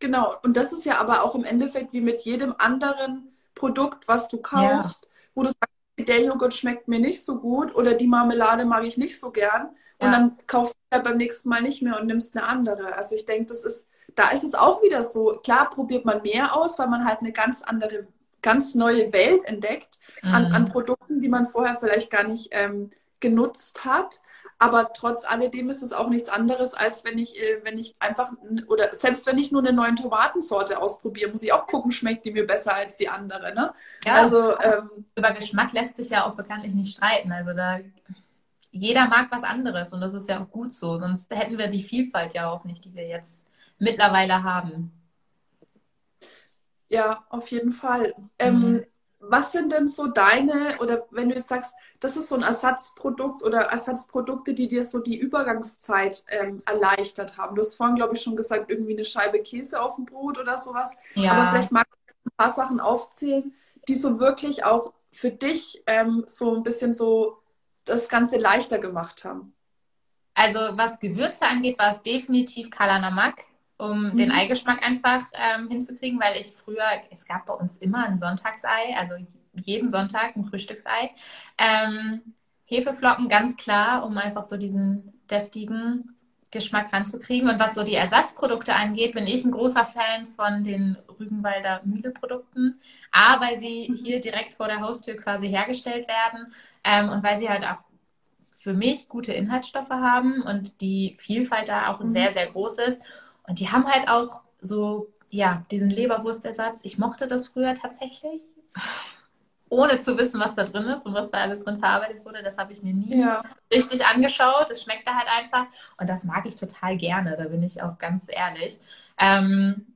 S1: Genau, und das ist ja aber auch im Endeffekt wie mit jedem anderen Produkt, was du kaufst, ja. wo du sagst, der Joghurt schmeckt mir nicht so gut oder die Marmelade mag ich nicht so gern. Und ja. dann kaufst du ja beim nächsten Mal nicht mehr und nimmst eine andere. Also ich denke, das ist, da ist es auch wieder so. Klar probiert man mehr aus, weil man halt eine ganz andere, ganz neue Welt entdeckt mhm. an, an Produkten, die man vorher vielleicht gar nicht ähm, genutzt hat. Aber trotz alledem ist es auch nichts anderes, als wenn ich, äh, wenn ich einfach, oder selbst wenn ich nur eine neue Tomatensorte ausprobiere, muss ich auch gucken, schmeckt die mir besser als die andere. Ne?
S2: Ja, also ähm, über Geschmack lässt sich ja auch bekanntlich nicht streiten. Also da jeder mag was anderes und das ist ja auch gut so. Sonst hätten wir die Vielfalt ja auch nicht, die wir jetzt mittlerweile haben.
S1: Ja, auf jeden Fall. Ähm, mhm. Ähm, was sind denn so deine, oder wenn du jetzt sagst, das ist so ein Ersatzprodukt oder Ersatzprodukte, die dir so die Übergangszeit ähm, erleichtert haben? Du hast vorhin, glaube ich, schon gesagt, irgendwie eine Scheibe Käse auf dem Brot oder sowas. Ja. Aber vielleicht magst du ein paar Sachen aufzählen, die so wirklich auch für dich ähm, so ein bisschen so das Ganze leichter gemacht haben.
S2: Also was Gewürze angeht, war es definitiv Kalanamak um mhm. den Eigeschmack einfach ähm, hinzukriegen, weil ich früher, es gab bei uns immer ein Sonntagsei, also jeden Sonntag ein Frühstücksei. Ähm, Hefeflocken ganz klar, um einfach so diesen deftigen Geschmack ranzukriegen. Und was so die Ersatzprodukte angeht, bin ich ein großer Fan von den Rügenwalder Mühle-Produkten. A, weil sie mhm. hier direkt vor der Haustür quasi hergestellt werden ähm, und weil sie halt auch für mich gute Inhaltsstoffe haben und die Vielfalt da auch mhm. sehr, sehr groß ist. Und die haben halt auch so, ja, diesen Leberwurstersatz. Ich mochte das früher tatsächlich, ohne zu wissen, was da drin ist und was da alles drin verarbeitet wurde. Das habe ich mir nie ja. richtig angeschaut. Es schmeckt da halt einfach. Und das mag ich total gerne, da bin ich auch ganz ehrlich. Ähm,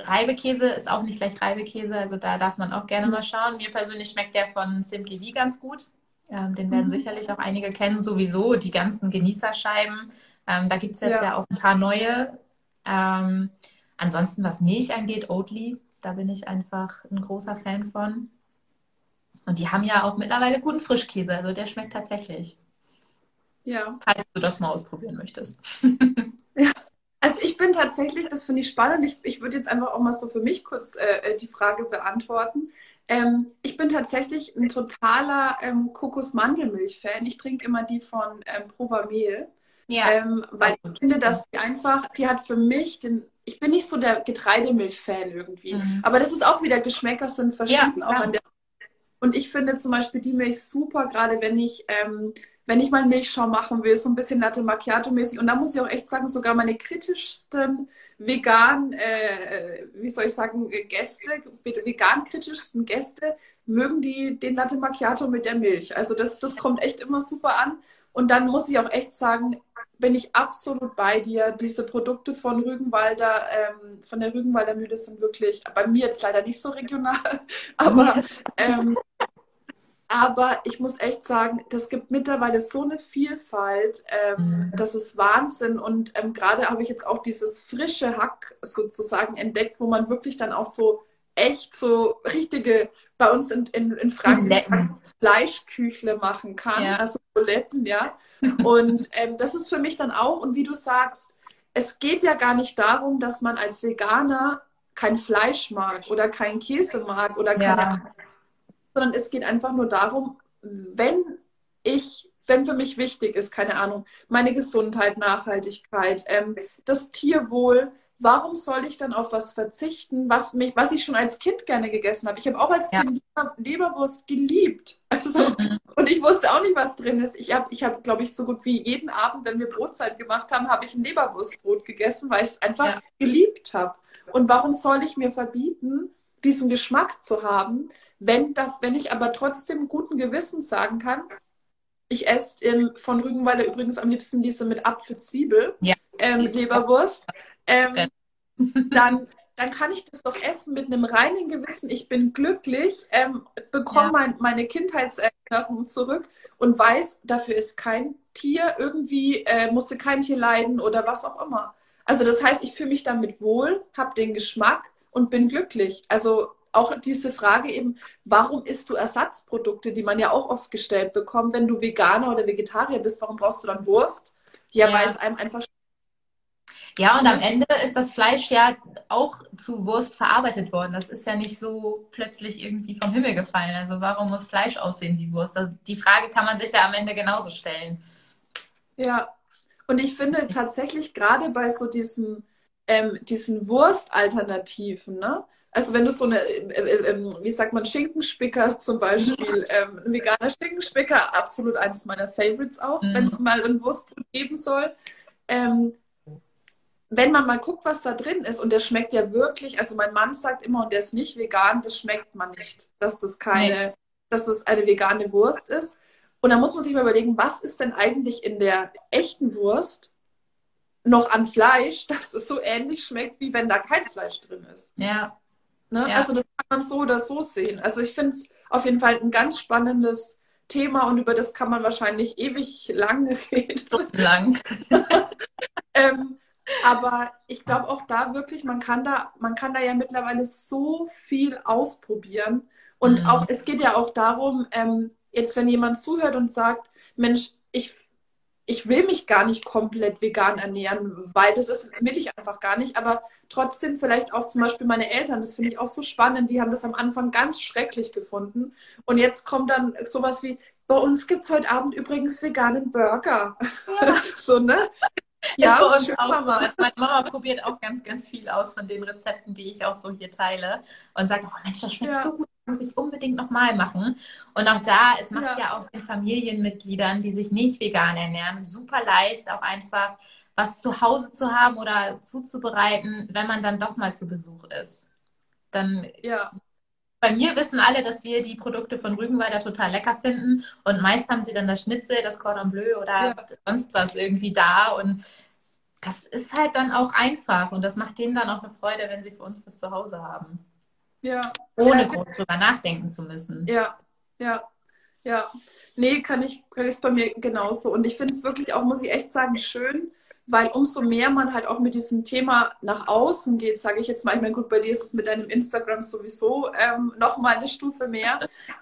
S2: Reibekäse ist auch nicht gleich Reibekäse, also da darf man auch gerne mhm. mal schauen. Mir persönlich schmeckt der von Simple V ganz gut. Ähm, den werden mhm. sicherlich auch einige kennen. Sowieso die ganzen Genießerscheiben. Ähm, da gibt es jetzt ja. ja. auch ein paar neue. Ähm, ansonsten, was Milch angeht, Oatly, da bin ich einfach ein großer Fan von. Und die haben ja auch mittlerweile guten Frischkäse, also der schmeckt tatsächlich. Ja. Falls du das mal ausprobieren möchtest.
S1: ja. Also ich bin tatsächlich, das finde ich spannend. Ich, ich würde jetzt einfach auch mal so für mich kurz äh, die Frage beantworten. Ähm, ich bin tatsächlich ein totaler ähm, Kokos-Mandelmilch-Fan. Ich trinke immer die von ähm, Provamel. Ja. Ähm, weil ich finde, dass die einfach, die hat für mich den, ich bin nicht so der Getreidemilch-Fan irgendwie. Mhm. Aber das ist auch wieder, Geschmäcker sind verschieden, ja, auch an der Und ich finde zum Beispiel die Milch super, gerade wenn ich, ähm, wenn ich mal Milchschaum machen will, so ein bisschen Latte Macchiato-mäßig. Und da muss ich auch echt sagen, sogar meine kritischsten vegan, äh, wie soll ich sagen, Gäste, vegan kritischsten Gäste, mögen die den Latte Macchiato mit der Milch. Also das, das kommt echt immer super an. Und dann muss ich auch echt sagen, bin ich absolut bei dir. Diese Produkte von Rügenwalder, ähm, von der Rügenwalder Mühle sind wirklich, bei mir jetzt leider nicht so regional, aber, ähm, aber ich muss echt sagen, das gibt mittlerweile so eine Vielfalt, ähm, mhm. das ist Wahnsinn. Und ähm, gerade habe ich jetzt auch dieses frische Hack sozusagen entdeckt, wo man wirklich dann auch so echt so richtige, bei uns in, in, in Franken Fleischküchle machen kann, ja. also Buletten, ja. Und ähm, das ist für mich dann auch, und wie du sagst, es geht ja gar nicht darum, dass man als Veganer kein Fleisch mag oder kein Käse mag oder keine ja. sondern es geht einfach nur darum, wenn ich, wenn für mich wichtig ist, keine Ahnung, meine Gesundheit, Nachhaltigkeit, ähm, das Tierwohl, warum soll ich dann auf was verzichten, was, mich, was ich schon als Kind gerne gegessen habe? Ich habe auch als ja. Kind Leberwurst geliebt. Also, mhm. Und ich wusste auch nicht, was drin ist. Ich habe, ich hab, glaube ich, so gut wie jeden Abend, wenn wir Brotzeit gemacht haben, habe ich ein Leberwurstbrot gegessen, weil ich es einfach ja. geliebt habe. Und warum soll ich mir verbieten, diesen Geschmack zu haben, wenn, das, wenn ich aber trotzdem guten Gewissens sagen kann, ich esse von Rügenweiler übrigens am liebsten diese mit Apfel-Zwiebel, ja. Ähm, Leberwurst ähm, dann, dann kann ich das doch essen mit einem reinen Gewissen. Ich bin glücklich, ähm, bekomme ja. mein, meine Kindheitserinnerungen zurück und weiß, dafür ist kein Tier irgendwie, äh, musste kein Tier leiden oder was auch immer. Also das heißt, ich fühle mich damit wohl, habe den Geschmack und bin glücklich. Also auch diese Frage eben, warum isst du Ersatzprodukte, die man ja auch oft gestellt bekommt, wenn du Veganer oder Vegetarier bist, warum brauchst du dann Wurst? Ja, ja. weil es einem einfach
S2: ja, und am Ende ist das Fleisch ja auch zu Wurst verarbeitet worden. Das ist ja nicht so plötzlich irgendwie vom Himmel gefallen. Also warum muss Fleisch aussehen wie Wurst? Also die Frage kann man sich ja am Ende genauso stellen.
S1: Ja, und ich finde tatsächlich gerade bei so diesen, ähm, diesen Wurstalternativen, ne? Also wenn du so eine, äh, äh, ähm, wie sagt man, Schinkenspicker zum Beispiel, ähm, ein veganer Schinkenspicker, absolut eines meiner Favorites auch, mhm. wenn es mal ein Wurstbrot geben soll. Ähm, wenn man mal guckt, was da drin ist, und der schmeckt ja wirklich, also mein Mann sagt immer, und der ist nicht vegan, das schmeckt man nicht, dass das keine, nee. dass das eine vegane Wurst ist. Und da muss man sich mal überlegen, was ist denn eigentlich in der echten Wurst noch an Fleisch, dass es so ähnlich schmeckt, wie wenn da kein Fleisch drin ist.
S2: Ja.
S1: Ne? ja. Also das kann man so oder so sehen. Also ich finde es auf jeden Fall ein ganz spannendes Thema und über das kann man wahrscheinlich ewig lang reden.
S2: Lang.
S1: ähm, aber ich glaube auch da wirklich, man kann da, man kann da ja mittlerweile so viel ausprobieren. Und mhm. auch, es geht ja auch darum, ähm, jetzt wenn jemand zuhört und sagt, Mensch, ich, ich will mich gar nicht komplett vegan ernähren, weil das ist, will ich einfach gar nicht. Aber trotzdem vielleicht auch zum Beispiel meine Eltern, das finde ich auch so spannend, die haben das am Anfang ganz schrecklich gefunden. Und jetzt kommt dann sowas wie, bei uns gibt es heute Abend übrigens veganen Burger. Ja. so, ne?
S2: Ja, bei uns auch so. Also meine Mama probiert auch ganz, ganz viel aus von den Rezepten, die ich auch so hier teile und sagt, oh Mensch, das schmeckt ja. so gut, das muss ich unbedingt nochmal machen. Und auch da, es macht ja. ja auch den Familienmitgliedern, die sich nicht vegan ernähren, super leicht, auch einfach was zu Hause zu haben oder zuzubereiten, wenn man dann doch mal zu Besuch ist. Dann ja bei mir wissen alle, dass wir die Produkte von Rügenwalder total lecker finden. Und meist haben sie dann das Schnitzel, das Cordon Bleu oder ja. sonst was irgendwie da. Und das ist halt dann auch einfach. Und das macht denen dann auch eine Freude, wenn sie für uns was zu Hause haben.
S1: Ja.
S2: Ohne ja. groß drüber nachdenken zu müssen.
S1: Ja, ja, ja. Nee, kann ich, ist bei mir genauso. Und ich finde es wirklich auch, muss ich echt sagen, schön, weil umso mehr man halt auch mit diesem Thema nach außen geht, sage ich jetzt mal, ich meine, gut, bei dir ist es mit deinem Instagram sowieso ähm, noch mal eine Stufe mehr,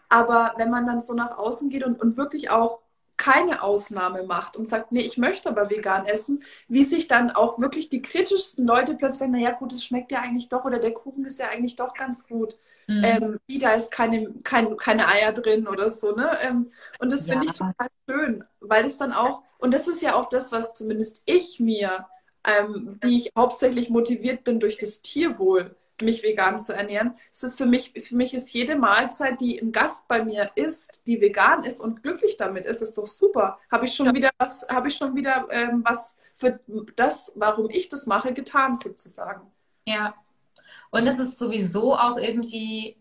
S1: aber wenn man dann so nach außen geht und, und wirklich auch keine Ausnahme macht und sagt, nee, ich möchte aber vegan essen, wie sich dann auch wirklich die kritischsten Leute plötzlich sagen, naja gut, es schmeckt ja eigentlich doch oder der Kuchen ist ja eigentlich doch ganz gut. Mhm. Ähm, wie, da ist keine, kein, keine Eier drin oder so. Ne? Ähm, und das finde ja. ich total schön, weil es dann auch, und das ist ja auch das, was zumindest ich mir, ähm, die ich hauptsächlich motiviert bin durch das Tierwohl, mich vegan zu ernähren. Es ist für mich, für mich ist jede Mahlzeit, die ein Gast bei mir isst, die vegan ist und glücklich damit ist, ist doch super. Habe ich schon ja. wieder was, habe ich schon wieder ähm, was für das, warum ich das mache, getan sozusagen.
S2: Ja. Und es ist sowieso auch irgendwie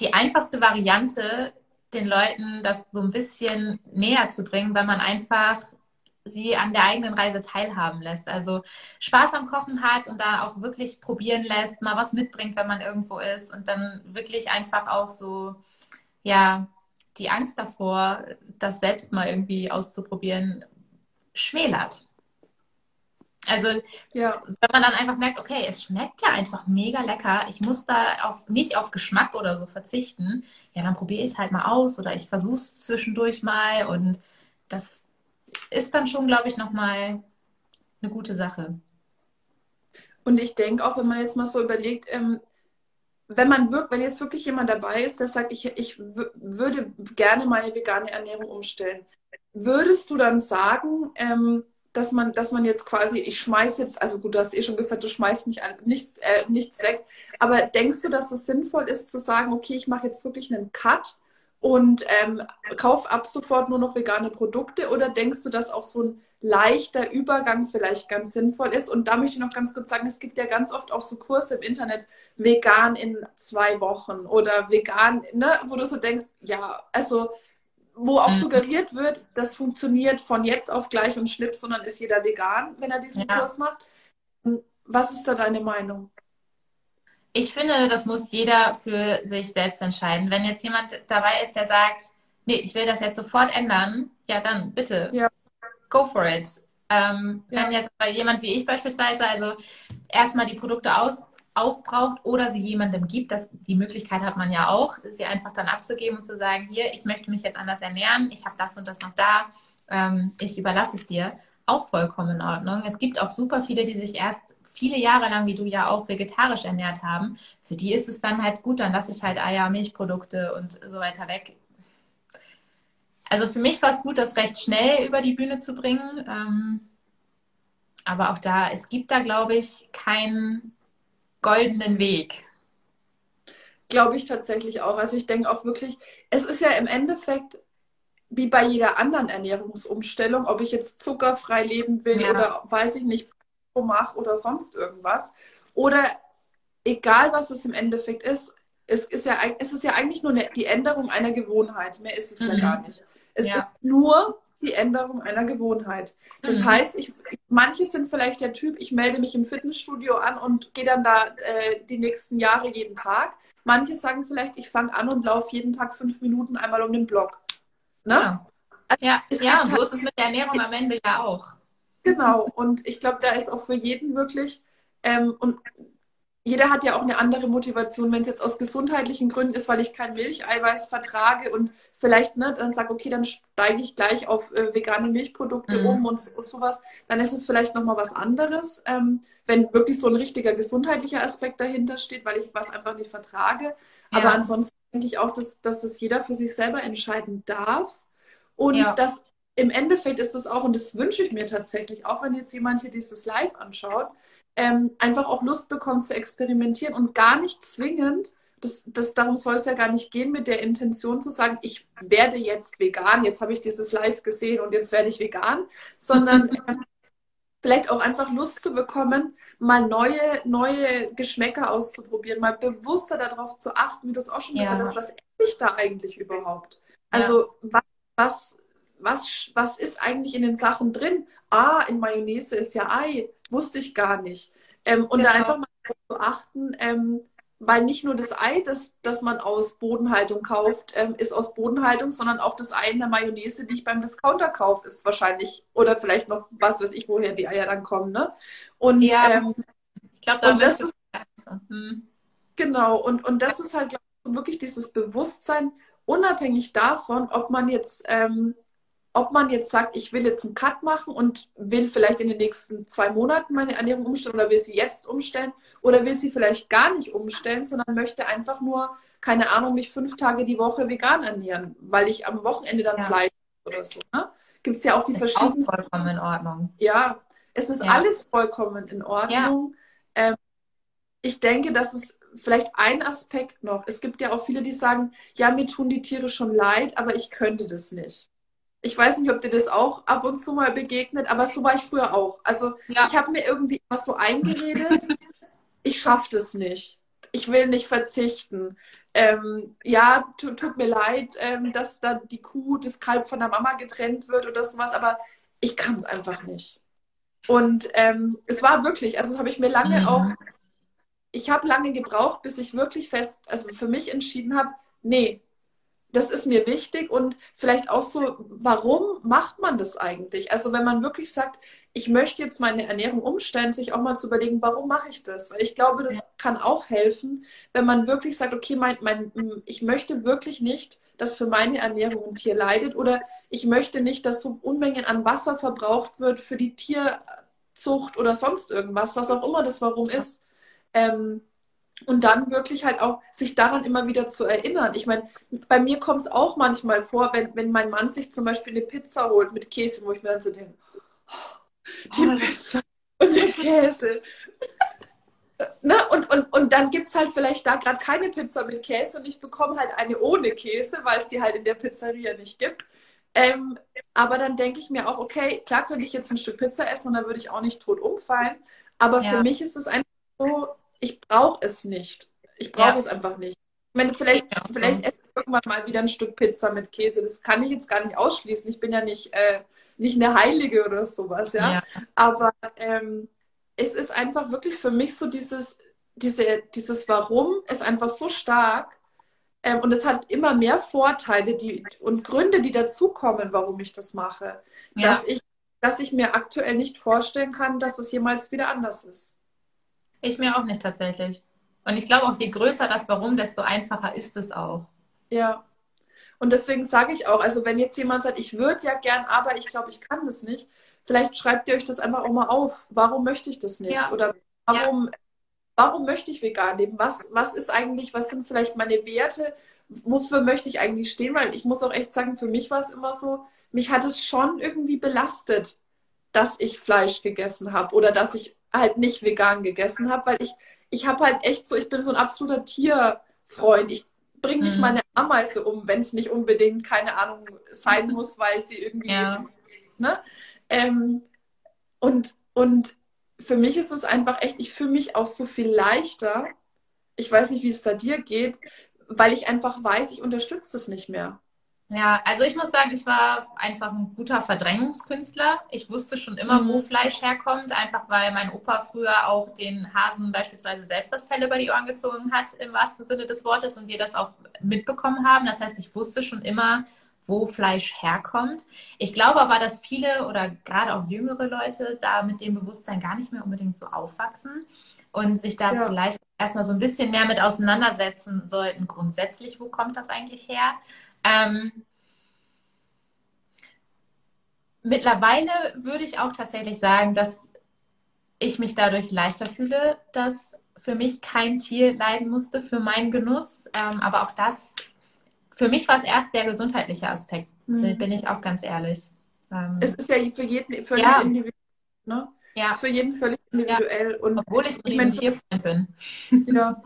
S2: die einfachste Variante, den Leuten das so ein bisschen näher zu bringen, weil man einfach sie an der eigenen Reise teilhaben lässt. Also Spaß am Kochen hat und da auch wirklich probieren lässt, mal was mitbringt, wenn man irgendwo ist und dann wirklich einfach auch so, ja, die Angst davor, das selbst mal irgendwie auszuprobieren, schmälert. Also ja. wenn man dann einfach merkt, okay, es schmeckt ja einfach mega lecker, ich muss da auf, nicht auf Geschmack oder so verzichten, ja, dann probiere ich es halt mal aus oder ich versuche es zwischendurch mal und das ist dann schon, glaube ich, nochmal eine gute Sache.
S1: Und ich denke auch, wenn man jetzt mal so überlegt, ähm, wenn man wirkt, wenn jetzt wirklich jemand dabei ist, der sagt, ich, ich würde gerne meine vegane Ernährung umstellen, würdest du dann sagen, ähm, dass man, dass man jetzt quasi, ich schmeiß jetzt, also gut, du hast eh schon gesagt, du schmeißt nicht an, nichts, äh, nichts weg, aber denkst du, dass es sinnvoll ist zu sagen, okay, ich mache jetzt wirklich einen Cut und ähm, kauf ab sofort nur noch vegane Produkte oder denkst du, dass auch so ein leichter Übergang vielleicht ganz sinnvoll ist? Und da möchte ich noch ganz kurz sagen, es gibt ja ganz oft auch so Kurse im Internet, vegan in zwei Wochen oder vegan, ne, wo du so denkst, ja, also wo auch mhm. suggeriert wird, das funktioniert von jetzt auf gleich und Schnips, sondern ist jeder vegan, wenn er diesen ja. Kurs macht. Was ist da deine Meinung?
S2: Ich finde, das muss jeder für sich selbst entscheiden. Wenn jetzt jemand dabei ist, der sagt, nee, ich will das jetzt sofort ändern, ja, dann bitte, ja. go for it. Ähm, ja. Wenn jetzt jemand wie ich beispielsweise, also erstmal die Produkte aus, aufbraucht oder sie jemandem gibt, das, die Möglichkeit hat man ja auch, sie einfach dann abzugeben und zu sagen, hier, ich möchte mich jetzt anders ernähren, ich habe das und das noch da, ähm, ich überlasse es dir, auch vollkommen in Ordnung. Es gibt auch super viele, die sich erst viele Jahre lang, wie du ja auch, vegetarisch ernährt haben, für die ist es dann halt gut, dann lasse ich halt Eier, Milchprodukte und so weiter weg. Also für mich war es gut, das recht schnell über die Bühne zu bringen. Ähm, aber auch da, es gibt da, glaube ich, keinen goldenen Weg.
S1: Glaube ich tatsächlich auch. Also ich denke auch wirklich, es ist ja im Endeffekt wie bei jeder anderen Ernährungsumstellung, ob ich jetzt zuckerfrei leben will ja. oder weiß ich nicht, mache oder sonst irgendwas. Oder egal, was es im Endeffekt ist, es ist ja, es ist ja eigentlich nur die Änderung einer Gewohnheit. Mehr ist es mhm. ja gar nicht. Es ja. ist nur die Änderung einer Gewohnheit. Das mhm. heißt, ich, manche sind vielleicht der Typ, ich melde mich im Fitnessstudio an und gehe dann da äh, die nächsten Jahre jeden Tag. Manche sagen vielleicht, ich fange an und laufe jeden Tag fünf Minuten einmal um den Block.
S2: Ne? Ja, also, ja, ja und so ist es mit der Ernährung am Ende ja auch.
S1: Genau, und ich glaube, da ist auch für jeden wirklich, ähm, und jeder hat ja auch eine andere Motivation, wenn es jetzt aus gesundheitlichen Gründen ist, weil ich kein Milcheiweiß vertrage und vielleicht ne, dann sage, okay, dann steige ich gleich auf äh, vegane Milchprodukte mhm. um und so, sowas, dann ist es vielleicht nochmal was anderes, ähm, wenn wirklich so ein richtiger gesundheitlicher Aspekt dahinter steht, weil ich was einfach nicht vertrage. Ja. Aber ansonsten denke ich auch, dass, dass das jeder für sich selber entscheiden darf und ja. dass im Endeffekt ist es auch, und das wünsche ich mir tatsächlich, auch wenn jetzt jemand hier dieses Live anschaut, ähm, einfach auch Lust bekommt zu experimentieren und gar nicht zwingend, das, das, darum soll es ja gar nicht gehen, mit der Intention zu sagen, ich werde jetzt vegan, jetzt habe ich dieses Live gesehen und jetzt werde ich vegan, sondern äh, vielleicht auch einfach Lust zu bekommen, mal neue, neue Geschmäcker auszuprobieren, mal bewusster darauf zu achten, wie du es auch schon ja. gesagt hast, was esse ich da eigentlich überhaupt? Also ja. was, was was, was ist eigentlich in den Sachen drin? Ah, in Mayonnaise ist ja Ei, wusste ich gar nicht. Ähm, und genau. da einfach mal zu achten, ähm, weil nicht nur das Ei, das, das man aus Bodenhaltung kauft, ähm, ist aus Bodenhaltung, sondern auch das Ei in der Mayonnaise, die ich beim Discounter kaufe, ist wahrscheinlich, oder vielleicht noch was weiß ich, woher die Eier dann kommen. Ne? Und ja, ähm, ich glaube, da das ist, hm. Genau, und, und das ist halt ich, wirklich dieses Bewusstsein, unabhängig davon, ob man jetzt ähm, ob man jetzt sagt, ich will jetzt einen Cut machen und will vielleicht in den nächsten zwei Monaten meine Ernährung umstellen oder will sie jetzt umstellen oder will sie vielleicht gar nicht umstellen, sondern möchte einfach nur, keine Ahnung, mich fünf Tage die Woche vegan ernähren, weil ich am Wochenende dann ja. Fleisch oder so. Ne? Gibt es ja auch die ist verschiedenen.
S2: Auch vollkommen in Ordnung.
S1: Ja, es ist ja. alles vollkommen in Ordnung. Ja. Ähm, ich denke, dass es vielleicht ein Aspekt noch. Es gibt ja auch viele, die sagen, ja, mir tun die Tiere schon leid, aber ich könnte das nicht. Ich weiß nicht, ob dir das auch ab und zu mal begegnet, aber so war ich früher auch. Also ja. ich habe mir irgendwie immer so eingeredet, ich schaffe das nicht. Ich will nicht verzichten. Ähm, ja, tut, mir leid, ähm, dass da die Kuh, das Kalb von der Mama getrennt wird oder sowas, aber ich kann es einfach nicht. Und ähm, es war wirklich, also das habe ich mir lange mhm. auch ich habe lange gebraucht, bis ich wirklich fest, also für mich entschieden habe, nee, das ist mir wichtig und vielleicht auch so, warum macht man das eigentlich? Also wenn man wirklich sagt, ich möchte jetzt meine Ernährung umstellen, sich auch mal zu überlegen, warum mache ich das? Weil ich glaube, das kann auch helfen, wenn man wirklich sagt, okay, mein, mein, ich möchte wirklich nicht, dass für meine Ernährung ein Tier leidet oder ich möchte nicht, dass so Unmengen an Wasser verbraucht wird für die Tierzucht oder sonst irgendwas, was auch immer das Warum ist. Ähm, und dann wirklich halt auch sich daran immer wieder zu erinnern. Ich meine, bei mir kommt es auch manchmal vor, wenn, wenn mein Mann sich zum Beispiel eine Pizza holt mit Käse, wo ich mir dann so denke, oh, die oh, Pizza und der Käse. ne? und, und, und dann gibt es halt vielleicht da gerade keine Pizza mit Käse und ich bekomme halt eine ohne Käse, weil es die halt in der Pizzeria nicht gibt. Ähm, aber dann denke ich mir auch, okay, klar könnte ich jetzt ein Stück Pizza essen und dann würde ich auch nicht tot umfallen. Aber ja. für mich ist es einfach so, ich brauche es nicht. Ich brauche ja. es einfach nicht. Ich meine, vielleicht, ja. vielleicht esse ich irgendwann mal wieder ein Stück Pizza mit Käse. Das kann ich jetzt gar nicht ausschließen. Ich bin ja nicht, äh, nicht eine Heilige oder sowas, ja. ja. Aber ähm, es ist einfach wirklich für mich so dieses, diese, dieses Warum ist einfach so stark. Ähm, und es hat immer mehr Vorteile die, und Gründe, die dazukommen, warum ich das mache, dass, ich, dass ich mir aktuell nicht vorstellen kann, dass es jemals wieder anders ist.
S2: Ich mir auch nicht tatsächlich. Und ich glaube auch, je größer das Warum, desto einfacher ist es auch.
S1: Ja. Und deswegen sage ich auch, also wenn jetzt jemand sagt, ich würde ja gern, aber ich glaube, ich kann das nicht, vielleicht schreibt ihr euch das einfach auch mal auf. Warum möchte ich das nicht? Ja. Oder warum, ja. warum möchte ich vegan leben? Was, was ist eigentlich, was sind vielleicht meine Werte? Wofür möchte ich eigentlich stehen? Weil ich muss auch echt sagen, für mich war es immer so, mich hat es schon irgendwie belastet, dass ich Fleisch gegessen habe oder dass ich halt nicht vegan gegessen habe, weil ich, ich habe halt echt so, ich bin so ein absoluter Tierfreund. Ich bringe nicht mhm. meine Ameise um, wenn es nicht unbedingt, keine Ahnung, sein muss, weil sie irgendwie. Ja. Ne? Ähm, und, und für mich ist es einfach echt, ich fühle mich auch so viel leichter. Ich weiß nicht, wie es da dir geht, weil ich einfach weiß, ich unterstütze es nicht mehr.
S2: Ja, also ich muss sagen, ich war einfach ein guter Verdrängungskünstler. Ich wusste schon immer, mhm. wo Fleisch herkommt, einfach weil mein Opa früher auch den Hasen beispielsweise selbst das Fell über die Ohren gezogen hat, im wahrsten Sinne des Wortes, und wir das auch mitbekommen haben. Das heißt, ich wusste schon immer, wo Fleisch herkommt. Ich glaube aber, dass viele oder gerade auch jüngere Leute da mit dem Bewusstsein gar nicht mehr unbedingt so aufwachsen und sich da ja. vielleicht erstmal so ein bisschen mehr mit auseinandersetzen sollten. Grundsätzlich, wo kommt das eigentlich her? Ähm, mittlerweile würde ich auch tatsächlich sagen, dass ich mich dadurch leichter fühle, dass für mich kein Tier leiden musste für meinen Genuss. Ähm, aber auch das, für mich war es erst der gesundheitliche Aspekt, mhm. bin ich auch ganz ehrlich.
S1: Ähm, es ist ja für jeden völlig ja. individuell. Ne? Ja. Es ist für jeden völlig individuell. Ja. Und
S2: Obwohl ich, ich ein Tierfreund bin.
S1: Ja,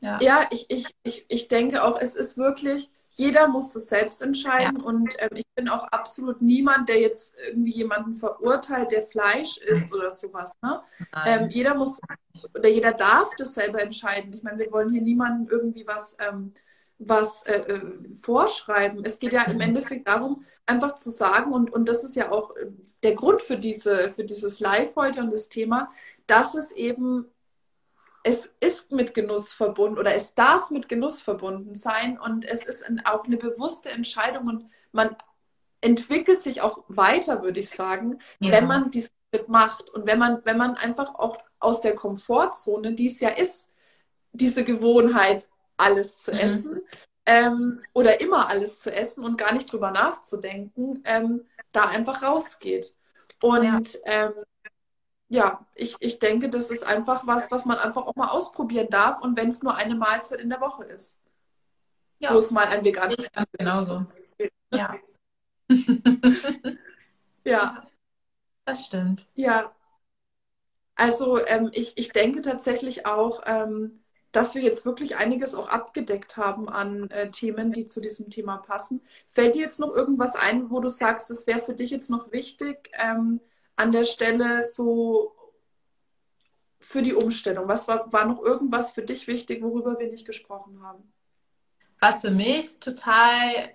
S1: ja. ja ich, ich, ich, ich denke auch, es ist wirklich, jeder muss es selbst entscheiden ja. und ähm, ich bin auch absolut niemand, der jetzt irgendwie jemanden verurteilt, der Fleisch isst oder sowas. Ne? Ähm, jeder muss oder jeder darf das selber entscheiden. Ich meine, wir wollen hier niemandem irgendwie was, ähm, was äh, äh, vorschreiben. Es geht ja im mhm. Endeffekt darum, einfach zu sagen, und, und das ist ja auch äh, der Grund für, diese, für dieses Live heute und das Thema, dass es eben es ist mit Genuss verbunden oder es darf mit Genuss verbunden sein und es ist auch eine bewusste Entscheidung und man entwickelt sich auch weiter, würde ich sagen, ja. wenn man diesen Schritt macht und wenn man, wenn man einfach auch aus der Komfortzone, die es ja ist, diese Gewohnheit, alles zu mhm. essen ähm, oder immer alles zu essen und gar nicht drüber nachzudenken, ähm, da einfach rausgeht. Und ja. ähm, ja, ich, ich denke, das ist einfach was, was man einfach auch mal ausprobieren darf und wenn es nur eine Mahlzeit in der Woche ist. Ja. Wo es mal ein veganes
S2: ich kann genauso. Ja.
S1: ja.
S2: Das stimmt.
S1: Ja. Also ähm, ich, ich denke tatsächlich auch, ähm, dass wir jetzt wirklich einiges auch abgedeckt haben an äh, Themen, die zu diesem Thema passen. Fällt dir jetzt noch irgendwas ein, wo du sagst, es wäre für dich jetzt noch wichtig ähm, an der Stelle so für die Umstellung? Was war, war noch irgendwas für dich wichtig, worüber wir nicht gesprochen haben?
S2: Was für mich total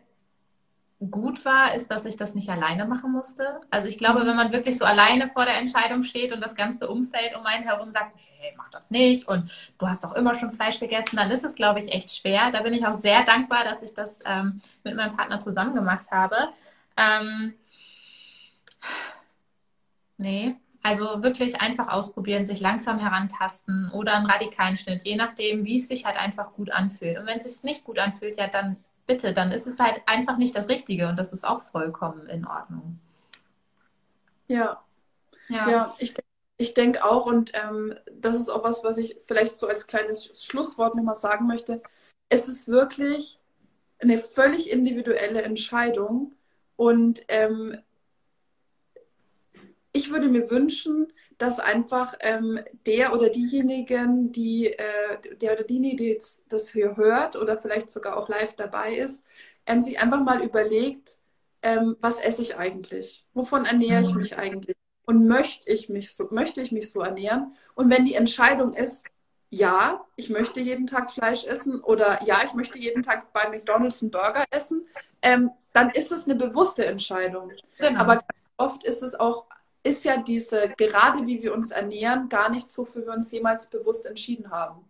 S2: gut war, ist, dass ich das nicht alleine machen musste. Also ich glaube, mhm. wenn man wirklich so alleine vor der Entscheidung steht und das ganze Umfeld um einen herum sagt, hey, mach das nicht und du hast doch immer schon Fleisch gegessen, dann ist es, glaube ich, echt schwer. Da bin ich auch sehr dankbar, dass ich das ähm, mit meinem Partner zusammen gemacht habe. Ähm, nee, also wirklich einfach ausprobieren, sich langsam herantasten oder einen radikalen Schnitt, je nachdem, wie es sich halt einfach gut anfühlt. Und wenn es sich nicht gut anfühlt, ja, dann bitte, dann ist es halt einfach nicht das Richtige und das ist auch vollkommen in Ordnung.
S1: Ja. Ja, ja ich, ich denke auch, und ähm, das ist auch was, was ich vielleicht so als kleines Schlusswort nochmal sagen möchte. Es ist wirklich eine völlig individuelle Entscheidung und ähm, ich würde mir wünschen, dass einfach ähm, der oder diejenigen, die, äh, der oder diejenige, die jetzt das hier hört oder vielleicht sogar auch live dabei ist, ähm, sich einfach mal überlegt, ähm, was esse ich eigentlich? Wovon ernähre ich mhm. mich eigentlich? Und möchte ich mich so, möchte ich mich so ernähren? Und wenn die Entscheidung ist, ja, ich möchte jeden Tag Fleisch essen oder ja, ich möchte jeden Tag bei McDonald's einen Burger essen, ähm, dann ist es eine bewusste Entscheidung. Genau. Aber oft ist es auch ist ja diese, gerade wie wir uns ernähren, gar nichts, wofür wir uns jemals bewusst entschieden haben.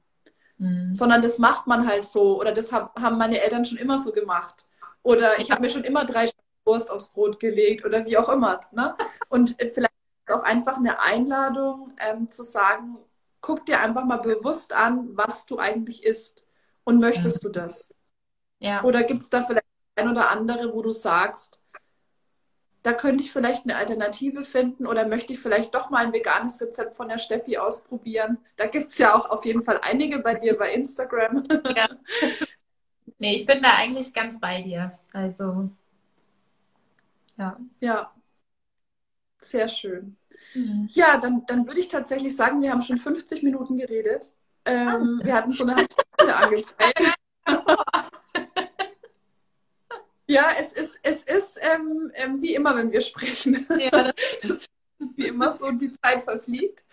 S1: Mhm. Sondern das macht man halt so. Oder das haben meine Eltern schon immer so gemacht. Oder ich habe mir schon immer drei Wurst aufs Brot gelegt oder wie auch immer. Ne? Und vielleicht auch einfach eine Einladung ähm, zu sagen, guck dir einfach mal bewusst an, was du eigentlich isst. Und möchtest mhm. du das? Ja. Oder gibt es da vielleicht ein oder andere, wo du sagst, da könnte ich vielleicht eine Alternative finden oder möchte ich vielleicht doch mal ein veganes Rezept von der Steffi ausprobieren. Da gibt es ja auch auf jeden Fall einige bei dir bei Instagram. Ja.
S2: Nee, ich bin da eigentlich ganz bei dir. Also,
S1: ja. Ja. Sehr schön. Mhm. Ja, dann, dann würde ich tatsächlich sagen, wir haben schon 50 Minuten geredet. Ähm, wir hatten schon eine halbe Stunde angepeilt. Ja, es ist, es ist ähm, ähm, wie immer, wenn wir sprechen. Ja, das, ist wie immer so, die Zeit verfliegt.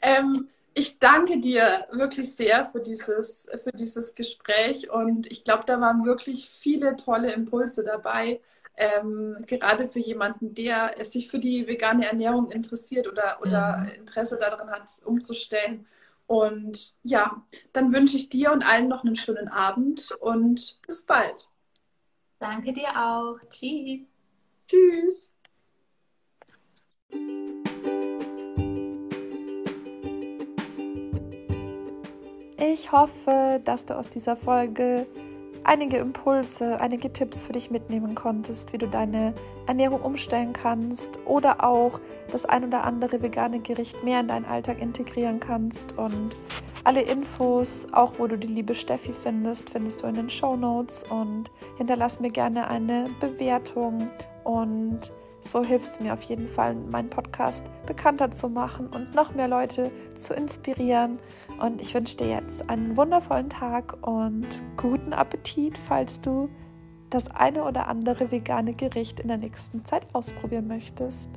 S1: Ähm, ich danke dir wirklich sehr für dieses, für dieses Gespräch und ich glaube, da waren wirklich viele tolle Impulse dabei. Ähm, gerade für jemanden, der sich für die vegane Ernährung interessiert oder, oder mhm. Interesse daran hat, umzustellen. Und ja, dann wünsche ich dir und allen noch einen schönen Abend und bis bald.
S2: Danke dir auch. Tschüss.
S1: Tschüss. Ich hoffe, dass du aus dieser Folge einige Impulse, einige Tipps für dich mitnehmen konntest, wie du deine Ernährung umstellen kannst oder auch das ein oder andere vegane Gericht mehr in deinen Alltag integrieren kannst. Und alle Infos, auch wo du die liebe Steffi findest, findest du in den Show Notes und hinterlass mir gerne eine Bewertung und so hilfst du mir auf jeden Fall, meinen Podcast bekannter zu machen und noch mehr Leute zu inspirieren. Und ich wünsche dir jetzt einen wundervollen Tag und guten Appetit, falls du das eine oder andere vegane Gericht in der nächsten Zeit ausprobieren möchtest.